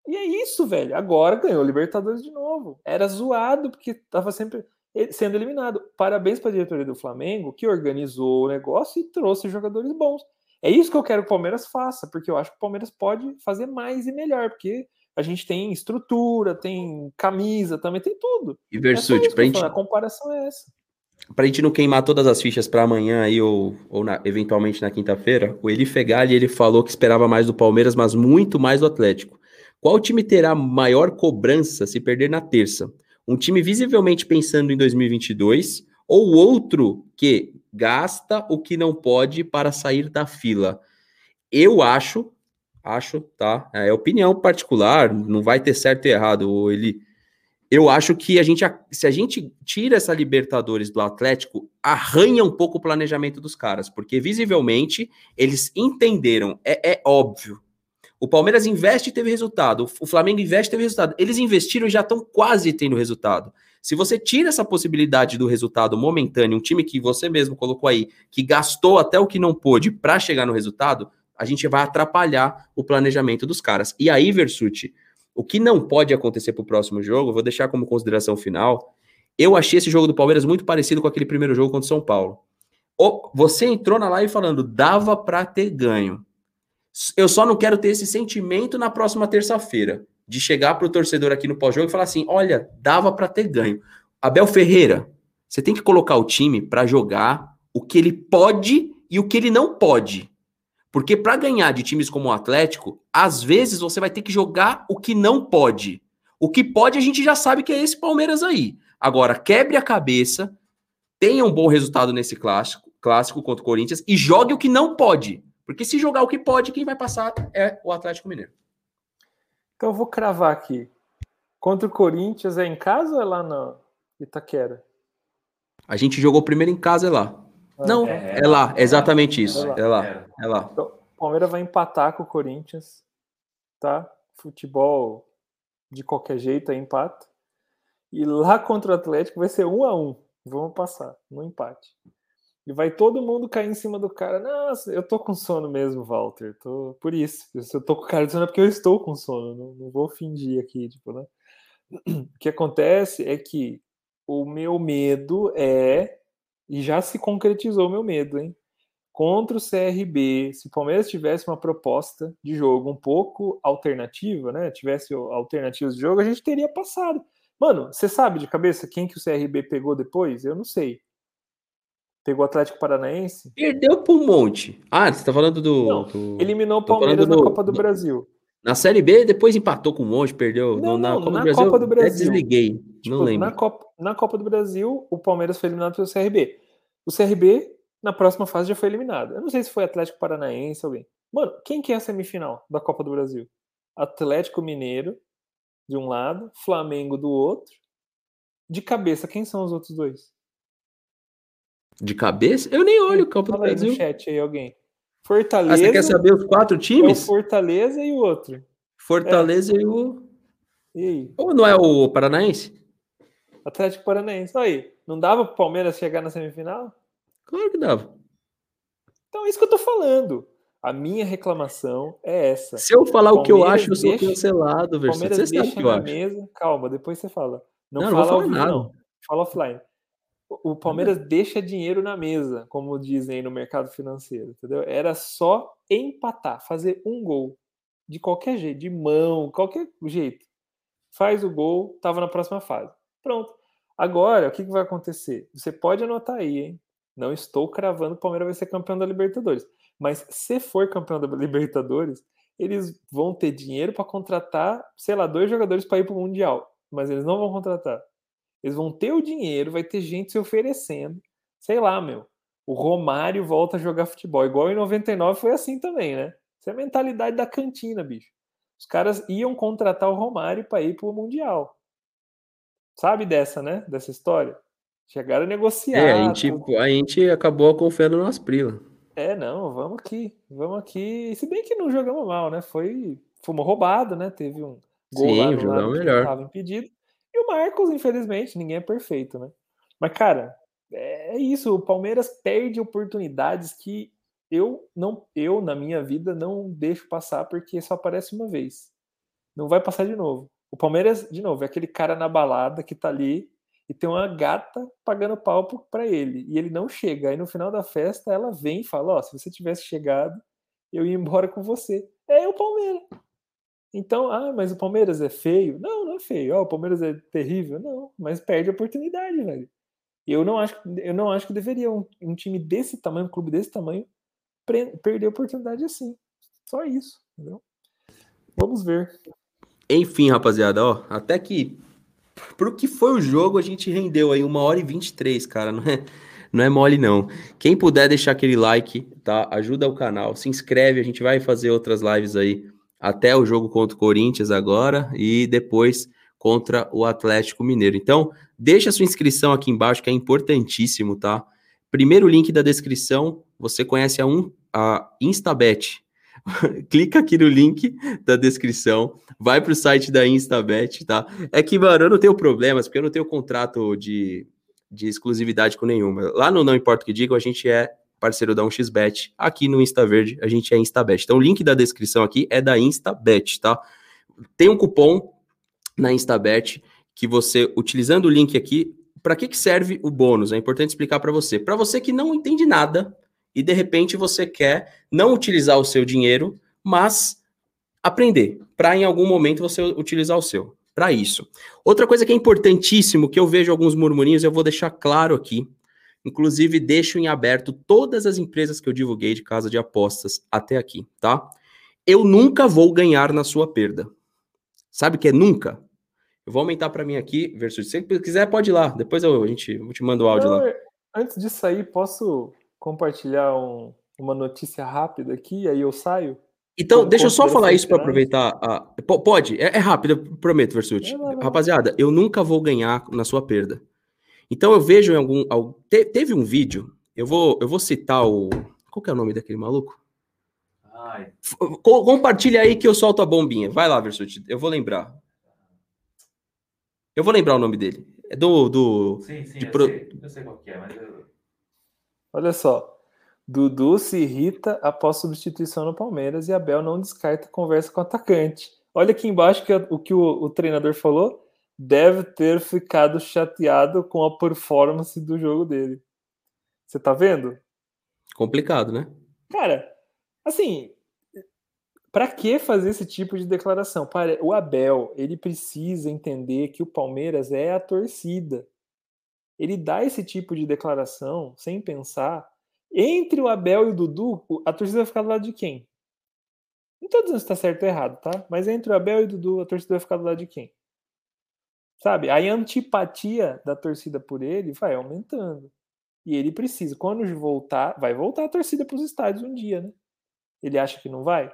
E é isso, velho. Agora ganhou Libertadores de novo. Era zoado porque tava sempre sendo eliminado. Parabéns para a diretoria do Flamengo que organizou o negócio e trouxe jogadores bons. É isso que eu quero que o Palmeiras faça, porque eu acho que o Palmeiras pode fazer mais e melhor, porque a gente tem estrutura, tem camisa, também tem tudo. E Versuti, é pra gente... a comparação é essa. Pra gente não queimar todas as fichas para amanhã aí, ou, ou na, eventualmente na quinta-feira, o Eli Fegali, ele falou que esperava mais do Palmeiras, mas muito mais do Atlético. Qual time terá maior cobrança se perder na terça? Um time visivelmente pensando em 2022 ou outro que gasta o que não pode para sair da fila? Eu acho Acho, tá? É opinião particular, não vai ter certo e errado. Ele, eu acho que a gente, se a gente tira essa Libertadores do Atlético, arranha um pouco o planejamento dos caras, porque visivelmente eles entenderam, é, é óbvio. O Palmeiras investe e teve resultado, o Flamengo investe e teve resultado. Eles investiram e já estão quase tendo resultado. Se você tira essa possibilidade do resultado momentâneo, um time que você mesmo colocou aí, que gastou até o que não pôde para chegar no resultado, a gente vai atrapalhar o planejamento dos caras. E aí, Versuti, o que não pode acontecer para o próximo jogo, vou deixar como consideração final. Eu achei esse jogo do Palmeiras muito parecido com aquele primeiro jogo contra o São Paulo. Você entrou na live falando, dava para ter ganho. Eu só não quero ter esse sentimento na próxima terça-feira de chegar para o torcedor aqui no pós-jogo e falar assim: olha, dava para ter ganho. Abel Ferreira, você tem que colocar o time para jogar o que ele pode e o que ele não pode. Porque para ganhar de times como o Atlético, às vezes você vai ter que jogar o que não pode. O que pode a gente já sabe que é esse Palmeiras aí. Agora, quebre a cabeça, tenha um bom resultado nesse clássico, clássico contra o Corinthians e jogue o que não pode. Porque se jogar o que pode, quem vai passar é o Atlético Mineiro. Então eu vou cravar aqui. Contra o Corinthians é em casa ou é lá na Itaquera? A gente jogou primeiro em casa, é lá. Ah, Não, é, é lá, é exatamente isso. É lá, é lá. É lá. Então, o Palmeiras vai empatar com o Corinthians, tá? Futebol de qualquer jeito é empate. E lá contra o Atlético vai ser um a um. Vamos passar no empate. E vai todo mundo cair em cima do cara. Nossa, eu tô com sono mesmo, Walter. Tô... Por isso. Se eu tô com cara de sono é porque eu estou com sono. Não, não vou fingir aqui, tipo, né? O que acontece é que o meu medo é. E já se concretizou o meu medo, hein? Contra o CRB, se o Palmeiras tivesse uma proposta de jogo um pouco alternativa, né? Tivesse alternativas de jogo, a gente teria passado. Mano, você sabe de cabeça quem que o CRB pegou depois? Eu não sei. Pegou o Atlético Paranaense. Perdeu por um monte. Ah, você tá falando do. Não, do... Eliminou o Palmeiras na Copa do Brasil. Na Série B, depois empatou com um monte, perdeu. Não, na, não, Copa, na do Brasil, Copa do Brasil. desliguei. Tipo, não lembro. Na Copa, na Copa do Brasil, o Palmeiras foi eliminado pelo CRB. O CRB, na próxima fase, já foi eliminado. Eu não sei se foi Atlético Paranaense alguém. Mano, quem que é a semifinal da Copa do Brasil? Atlético Mineiro, de um lado, Flamengo do outro. De cabeça, quem são os outros dois? De cabeça? Eu nem olho o Copa do Brasil. Aí no chat aí alguém. Fortaleza. Ah, você quer saber os quatro times? É o Fortaleza e o outro. Fortaleza é. e o. E aí? Ou não é o Paranaense? Atlético Paranaense. Aí, não dava pro Palmeiras chegar na semifinal? Claro que dava. Então é isso que eu tô falando. A minha reclamação é essa. Se eu falar o que eu acho, eu sou deixa, cancelado. Palmeiras você deixa na mesa. Calma, depois você fala. Não, não fala não ao vivo, não. Fala offline o Palmeiras deixa dinheiro na mesa, como dizem no mercado financeiro, entendeu? Era só empatar, fazer um gol. De qualquer jeito, de mão, qualquer jeito. Faz o gol, tava na próxima fase. Pronto. Agora, o que, que vai acontecer? Você pode anotar aí, hein? Não estou cravando o Palmeiras vai ser campeão da Libertadores. Mas se for campeão da Libertadores, eles vão ter dinheiro para contratar, sei lá, dois jogadores para ir para o Mundial. Mas eles não vão contratar. Eles vão ter o dinheiro, vai ter gente se oferecendo. Sei lá, meu. O Romário volta a jogar futebol. Igual em 99 foi assim também, né? Isso é a mentalidade da cantina, bicho. Os caras iam contratar o Romário para ir pro Mundial. Sabe dessa, né? Dessa história? Chegaram a negociar. É, a gente, a gente acabou confiando no Asprila. É, não, vamos aqui. Vamos aqui. Se bem que não jogamos mal, né? Foi. Fomos roubados, né? Teve um gol Sim, lá no lado melhor. que estava impedido. E o Marcos, infelizmente, ninguém é perfeito, né? Mas, cara, é isso. O Palmeiras perde oportunidades que eu não, eu na minha vida não deixo passar porque só aparece uma vez. Não vai passar de novo. O Palmeiras, de novo, é aquele cara na balada que tá ali e tem uma gata pagando pau para ele e ele não chega. Aí no final da festa ela vem e fala: Ó, oh, se você tivesse chegado, eu ia embora com você. É o Palmeiras. Então, ah, mas o Palmeiras é feio? Não, não é feio. Oh, o Palmeiras é terrível? Não, mas perde a oportunidade, velho. Eu não acho, eu não acho que deveria um, um time desse tamanho, um clube desse tamanho, perder a oportunidade assim. Só isso, entendeu? Vamos ver. Enfim, rapaziada, ó, até que pro que foi o jogo, a gente rendeu aí uma hora e 23, cara, não é, não é mole não. Quem puder deixar aquele like, tá? Ajuda o canal, se inscreve, a gente vai fazer outras lives aí até o jogo contra o Corinthians agora e depois contra o Atlético Mineiro. Então, deixa sua inscrição aqui embaixo, que é importantíssimo, tá? Primeiro link da descrição, você conhece a, um, a Instabet. Clica aqui no link da descrição, vai para o site da Instabet, tá? É que, mano, eu não tenho problemas, porque eu não tenho contrato de, de exclusividade com nenhuma. Lá no Não Importa o que Diga, a gente é parceiro da 1xBet. Aqui no InstaVerde, a gente é Instabet. Então, o link da descrição aqui é da Instabet, tá? Tem um cupom na Instabet que você, utilizando o link aqui, para que, que serve o bônus? É importante explicar para você. Para você que não entende nada e de repente você quer não utilizar o seu dinheiro, mas aprender, para em algum momento você utilizar o seu. Para isso. Outra coisa que é importantíssimo, que eu vejo alguns murmurinhos, eu vou deixar claro aqui. Inclusive, deixo em aberto todas as empresas que eu divulguei de casa de apostas até aqui, tá? Eu nunca vou ganhar na sua perda. Sabe o que é nunca? Eu vou aumentar para mim aqui, versus. Se quiser, pode ir lá. Depois eu, a gente, eu te mando o áudio lá. É, antes de sair, posso compartilhar um, uma notícia rápida aqui, aí eu saio? Então, Como deixa eu só falar isso para aproveitar. A... Pode, é, é rápido, eu prometo, Versuti. Rapaziada, eu nunca vou ganhar na sua perda. Então eu vejo em algum. Te, teve um vídeo, eu vou, eu vou citar o. Qual que é o nome daquele maluco? Ai. Compartilha aí que eu solto a bombinha. Vai lá, Versuti, eu vou lembrar. Eu vou lembrar o nome dele. É do. do sim, sim, eu, pro... sei, eu sei qual que é, mas. Eu... Olha só. Dudu se irrita após substituição no Palmeiras e Abel não descarta conversa com o atacante. Olha aqui embaixo que, o que o, o treinador falou. Deve ter ficado chateado com a performance do jogo dele. Você tá vendo? Complicado, né? Cara, assim, para que fazer esse tipo de declaração? O Abel, ele precisa entender que o Palmeiras é a torcida. Ele dá esse tipo de declaração sem pensar. Entre o Abel e o Dudu, a torcida vai ficar do lado de quem? Não estou dizendo se está certo ou errado, tá? Mas entre o Abel e o Dudu, a torcida vai ficar do lado de quem? Sabe? A antipatia da torcida por ele vai aumentando. E ele precisa, quando voltar, vai voltar a torcida para os estádios um dia, né? Ele acha que não vai?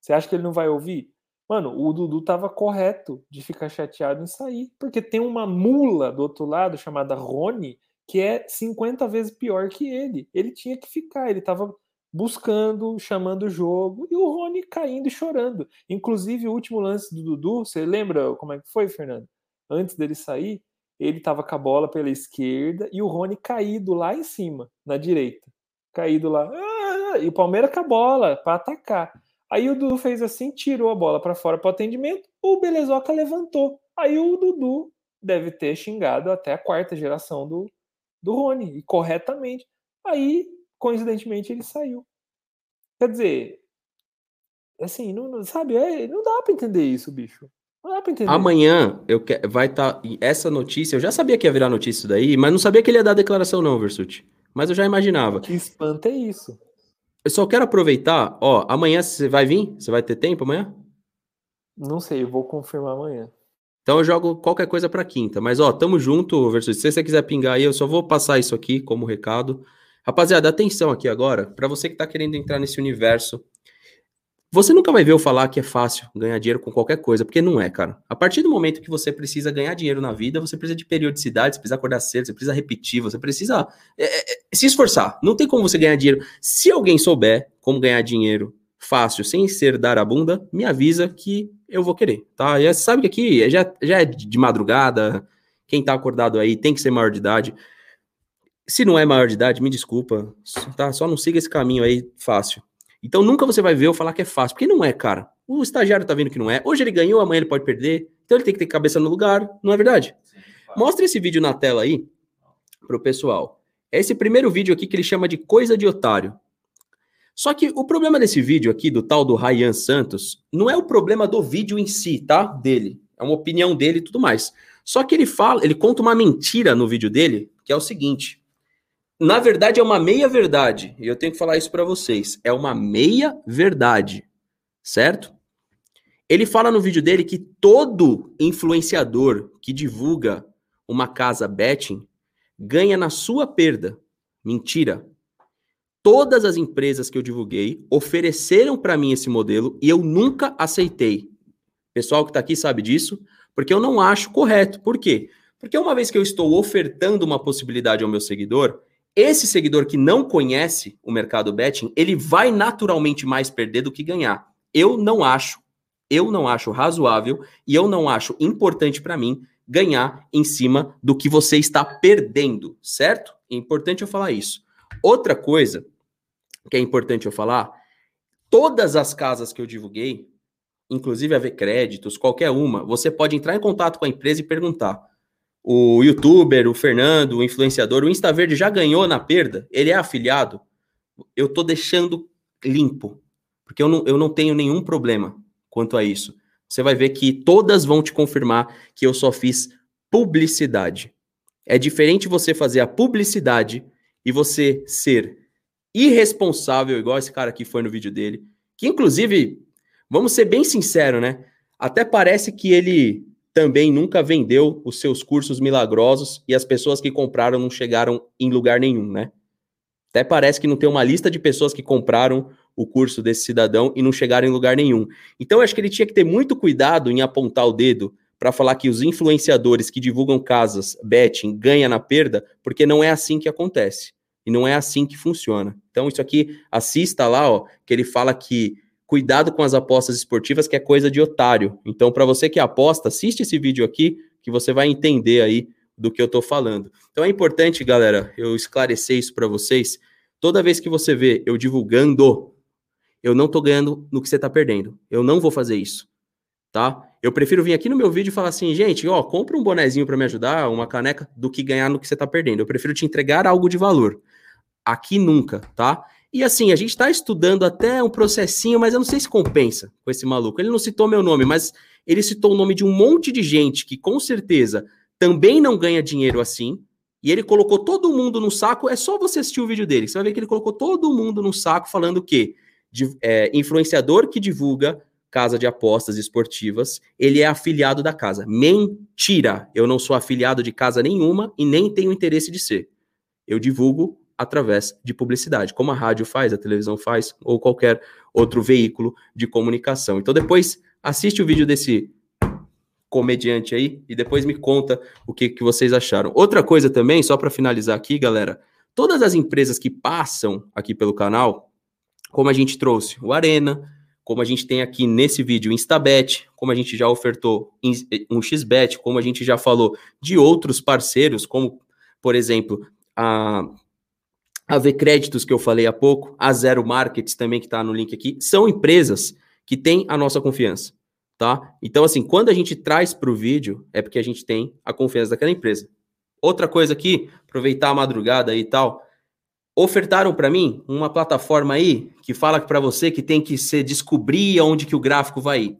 Você acha que ele não vai ouvir? Mano, o Dudu tava correto de ficar chateado em sair, porque tem uma mula do outro lado chamada Rony, que é 50 vezes pior que ele. Ele tinha que ficar, ele tava buscando, chamando o jogo, e o Rony caindo e chorando. Inclusive, o último lance do Dudu, você lembra como é que foi, Fernando? Antes dele sair, ele tava com a bola pela esquerda e o Rony caído lá em cima, na direita. Caído lá. Ah, e o Palmeiras com a bola para atacar. Aí o Dudu fez assim, tirou a bola para fora para o atendimento, o Belezoca levantou. Aí o Dudu deve ter xingado até a quarta geração do, do Rony, e corretamente. Aí, coincidentemente, ele saiu. Quer dizer, assim, não, sabe, é, não dá para entender isso, bicho. Não dá pra entender. Amanhã eu que, vai estar. Tá, essa notícia, eu já sabia que ia virar notícia isso daí, mas não sabia que ele ia dar declaração, não, Versuti. Mas eu já imaginava. Que espanto é isso. Eu só quero aproveitar, ó, amanhã você vai vir? Você vai ter tempo amanhã? Não sei, eu vou confirmar amanhã. Então eu jogo qualquer coisa para quinta. Mas ó, tamo junto, Versus. Se você quiser pingar aí, eu só vou passar isso aqui como recado. Rapaziada, atenção aqui agora, para você que tá querendo entrar nesse universo você nunca vai ver eu falar que é fácil ganhar dinheiro com qualquer coisa, porque não é, cara. A partir do momento que você precisa ganhar dinheiro na vida, você precisa de periodicidade, você precisa acordar cedo, você precisa repetir, você precisa é, é, é, se esforçar. Não tem como você ganhar dinheiro. Se alguém souber como ganhar dinheiro fácil, sem ser dar a bunda, me avisa que eu vou querer, tá? E você sabe que aqui já, já é de madrugada, quem tá acordado aí tem que ser maior de idade. Se não é maior de idade, me desculpa, tá? Só não siga esse caminho aí fácil. Então nunca você vai ver eu falar que é fácil, porque não é, cara. O estagiário tá vendo que não é. Hoje ele ganhou, amanhã ele pode perder. Então ele tem que ter cabeça no lugar, não é verdade? Mostra esse vídeo na tela aí pro pessoal. É esse primeiro vídeo aqui que ele chama de coisa de otário. Só que o problema desse vídeo aqui, do tal do Ryan Santos, não é o problema do vídeo em si, tá? Dele. É uma opinião dele e tudo mais. Só que ele fala, ele conta uma mentira no vídeo dele, que é o seguinte: na verdade, é uma meia-verdade. E eu tenho que falar isso para vocês. É uma meia-verdade. Certo? Ele fala no vídeo dele que todo influenciador que divulga uma casa betting ganha na sua perda. Mentira. Todas as empresas que eu divulguei ofereceram para mim esse modelo e eu nunca aceitei. Pessoal que está aqui sabe disso, porque eu não acho correto. Por quê? Porque uma vez que eu estou ofertando uma possibilidade ao meu seguidor, esse seguidor que não conhece o mercado betting, ele vai naturalmente mais perder do que ganhar. Eu não acho, eu não acho razoável e eu não acho importante para mim ganhar em cima do que você está perdendo, certo? É importante eu falar isso. Outra coisa que é importante eu falar, todas as casas que eu divulguei, inclusive a ver créditos, qualquer uma, você pode entrar em contato com a empresa e perguntar: o youtuber, o Fernando, o influenciador, o Instaverde já ganhou na perda? Ele é afiliado? Eu tô deixando limpo, porque eu não, eu não tenho nenhum problema quanto a isso. Você vai ver que todas vão te confirmar que eu só fiz publicidade. É diferente você fazer a publicidade e você ser irresponsável, igual esse cara aqui foi no vídeo dele, que inclusive, vamos ser bem sinceros, né? Até parece que ele também nunca vendeu os seus cursos milagrosos e as pessoas que compraram não chegaram em lugar nenhum, né? Até parece que não tem uma lista de pessoas que compraram o curso desse cidadão e não chegaram em lugar nenhum. Então, eu acho que ele tinha que ter muito cuidado em apontar o dedo para falar que os influenciadores que divulgam casas betting ganham na perda, porque não é assim que acontece. E não é assim que funciona. Então, isso aqui, assista lá, ó, que ele fala que cuidado com as apostas esportivas, que é coisa de otário. Então, para você que aposta, assiste esse vídeo aqui, que você vai entender aí do que eu estou falando. Então, é importante, galera, eu esclarecer isso para vocês. Toda vez que você vê eu divulgando, eu não estou ganhando no que você está perdendo. Eu não vou fazer isso, tá? Eu prefiro vir aqui no meu vídeo e falar assim, gente, ó, compra um bonezinho para me ajudar, uma caneca, do que ganhar no que você está perdendo. Eu prefiro te entregar algo de valor. Aqui nunca, tá? E assim, a gente está estudando até um processinho, mas eu não sei se compensa com esse maluco. Ele não citou meu nome, mas ele citou o nome de um monte de gente que com certeza também não ganha dinheiro assim. E ele colocou todo mundo no saco. É só você assistir o vídeo dele. Você vai ver que ele colocou todo mundo no saco falando o quê? De, é, influenciador que divulga casa de apostas esportivas, ele é afiliado da casa. Mentira! Eu não sou afiliado de casa nenhuma e nem tenho interesse de ser. Eu divulgo através de publicidade, como a rádio faz, a televisão faz, ou qualquer outro veículo de comunicação. Então depois assiste o vídeo desse comediante aí e depois me conta o que, que vocês acharam. Outra coisa também, só para finalizar aqui, galera, todas as empresas que passam aqui pelo canal, como a gente trouxe o Arena, como a gente tem aqui nesse vídeo o Instabet, como a gente já ofertou um XBet, como a gente já falou de outros parceiros, como, por exemplo, a a V Créditos, que eu falei há pouco, a Zero Markets também, que está no link aqui, são empresas que têm a nossa confiança, tá? Então, assim, quando a gente traz para o vídeo, é porque a gente tem a confiança daquela empresa. Outra coisa aqui, aproveitar a madrugada e tal, ofertaram para mim uma plataforma aí que fala para você que tem que se descobrir onde que o gráfico vai ir.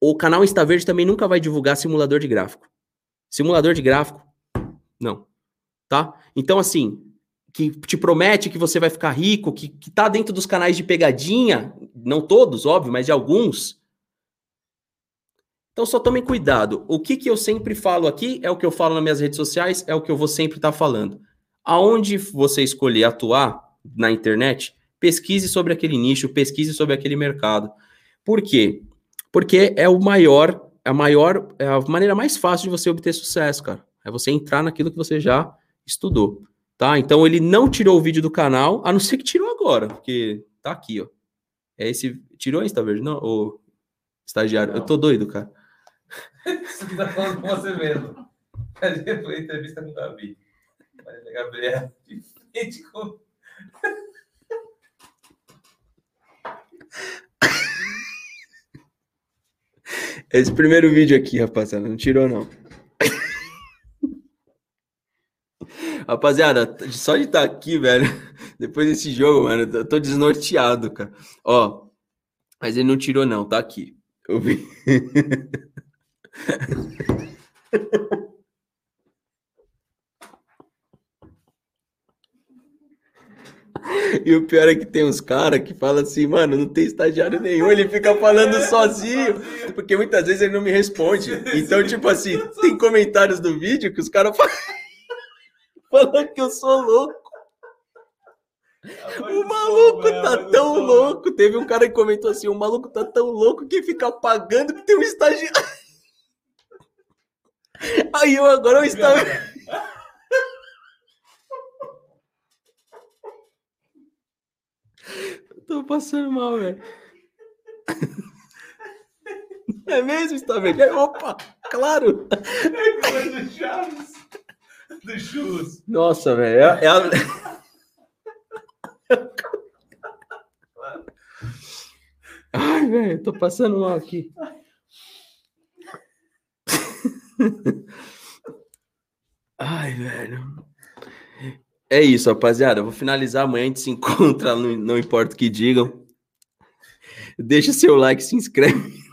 O canal InstaVerde também nunca vai divulgar simulador de gráfico. Simulador de gráfico, não. Tá? Então, assim, que te promete que você vai ficar rico, que, que tá dentro dos canais de pegadinha, não todos, óbvio, mas de alguns. Então só tomem cuidado. O que, que eu sempre falo aqui é o que eu falo nas minhas redes sociais, é o que eu vou sempre estar tá falando. Aonde você escolher atuar na internet, pesquise sobre aquele nicho, pesquise sobre aquele mercado. Por quê? Porque é o maior, a maior, é a maneira mais fácil de você obter sucesso, cara. É você entrar naquilo que você já estudou. Tá? Então ele não tirou o vídeo do canal, a não ser que tirou agora, porque tá aqui, ó. É esse. Tirou a Insta Verde? Não, o estagiário. Não. Eu tô doido, cara. Isso que tá falando com você mesmo. Cadê foi entrevista com o Gabi? Maria Gabriela, de frente com. Esse primeiro vídeo aqui, rapaziada, não tirou, não. Rapaziada, só de estar tá aqui, velho, depois desse jogo, mano, eu tô desnorteado, cara. Ó, mas ele não tirou, não, tá aqui. Eu vi. E o pior é que tem uns caras que falam assim, mano, não tem estagiário nenhum, ele fica falando sozinho, porque muitas vezes ele não me responde. Então, tipo assim, tem comentários do vídeo que os caras falam falando que eu sou louco. O maluco tá tão louco. Teve um cara que comentou assim: o maluco tá tão louco que fica pagando que tem um estagiário. Aí eu agora eu estava. Tô passando mal, velho. É mesmo, está? Opa, claro. É do Chaves. Do. Nossa, velho. É, é a... Ai, velho, tô passando mal aqui. Ai, velho. É isso, rapaziada. Eu vou finalizar amanhã. A gente se encontra, não importa o que digam. Deixa seu like, se inscreve.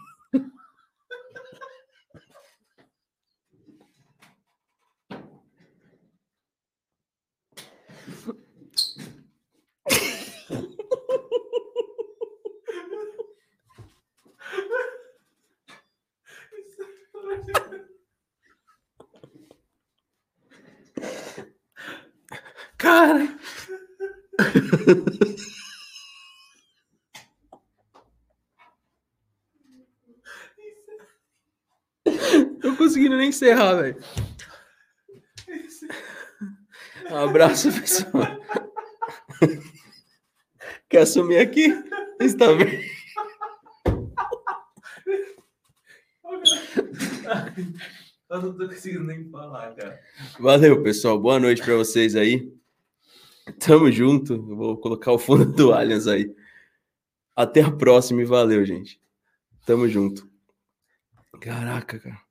Cara. Tô conseguindo nem encerrar, velho. Um abraço, pessoal. Quer assumir aqui? Está bem. Eu não tô conseguindo nem falar, cara. Valeu, pessoal. Boa noite para vocês aí. Tamo junto. Vou colocar o fundo do Allianz aí. Até a próxima e valeu, gente. Tamo junto. Caraca, cara.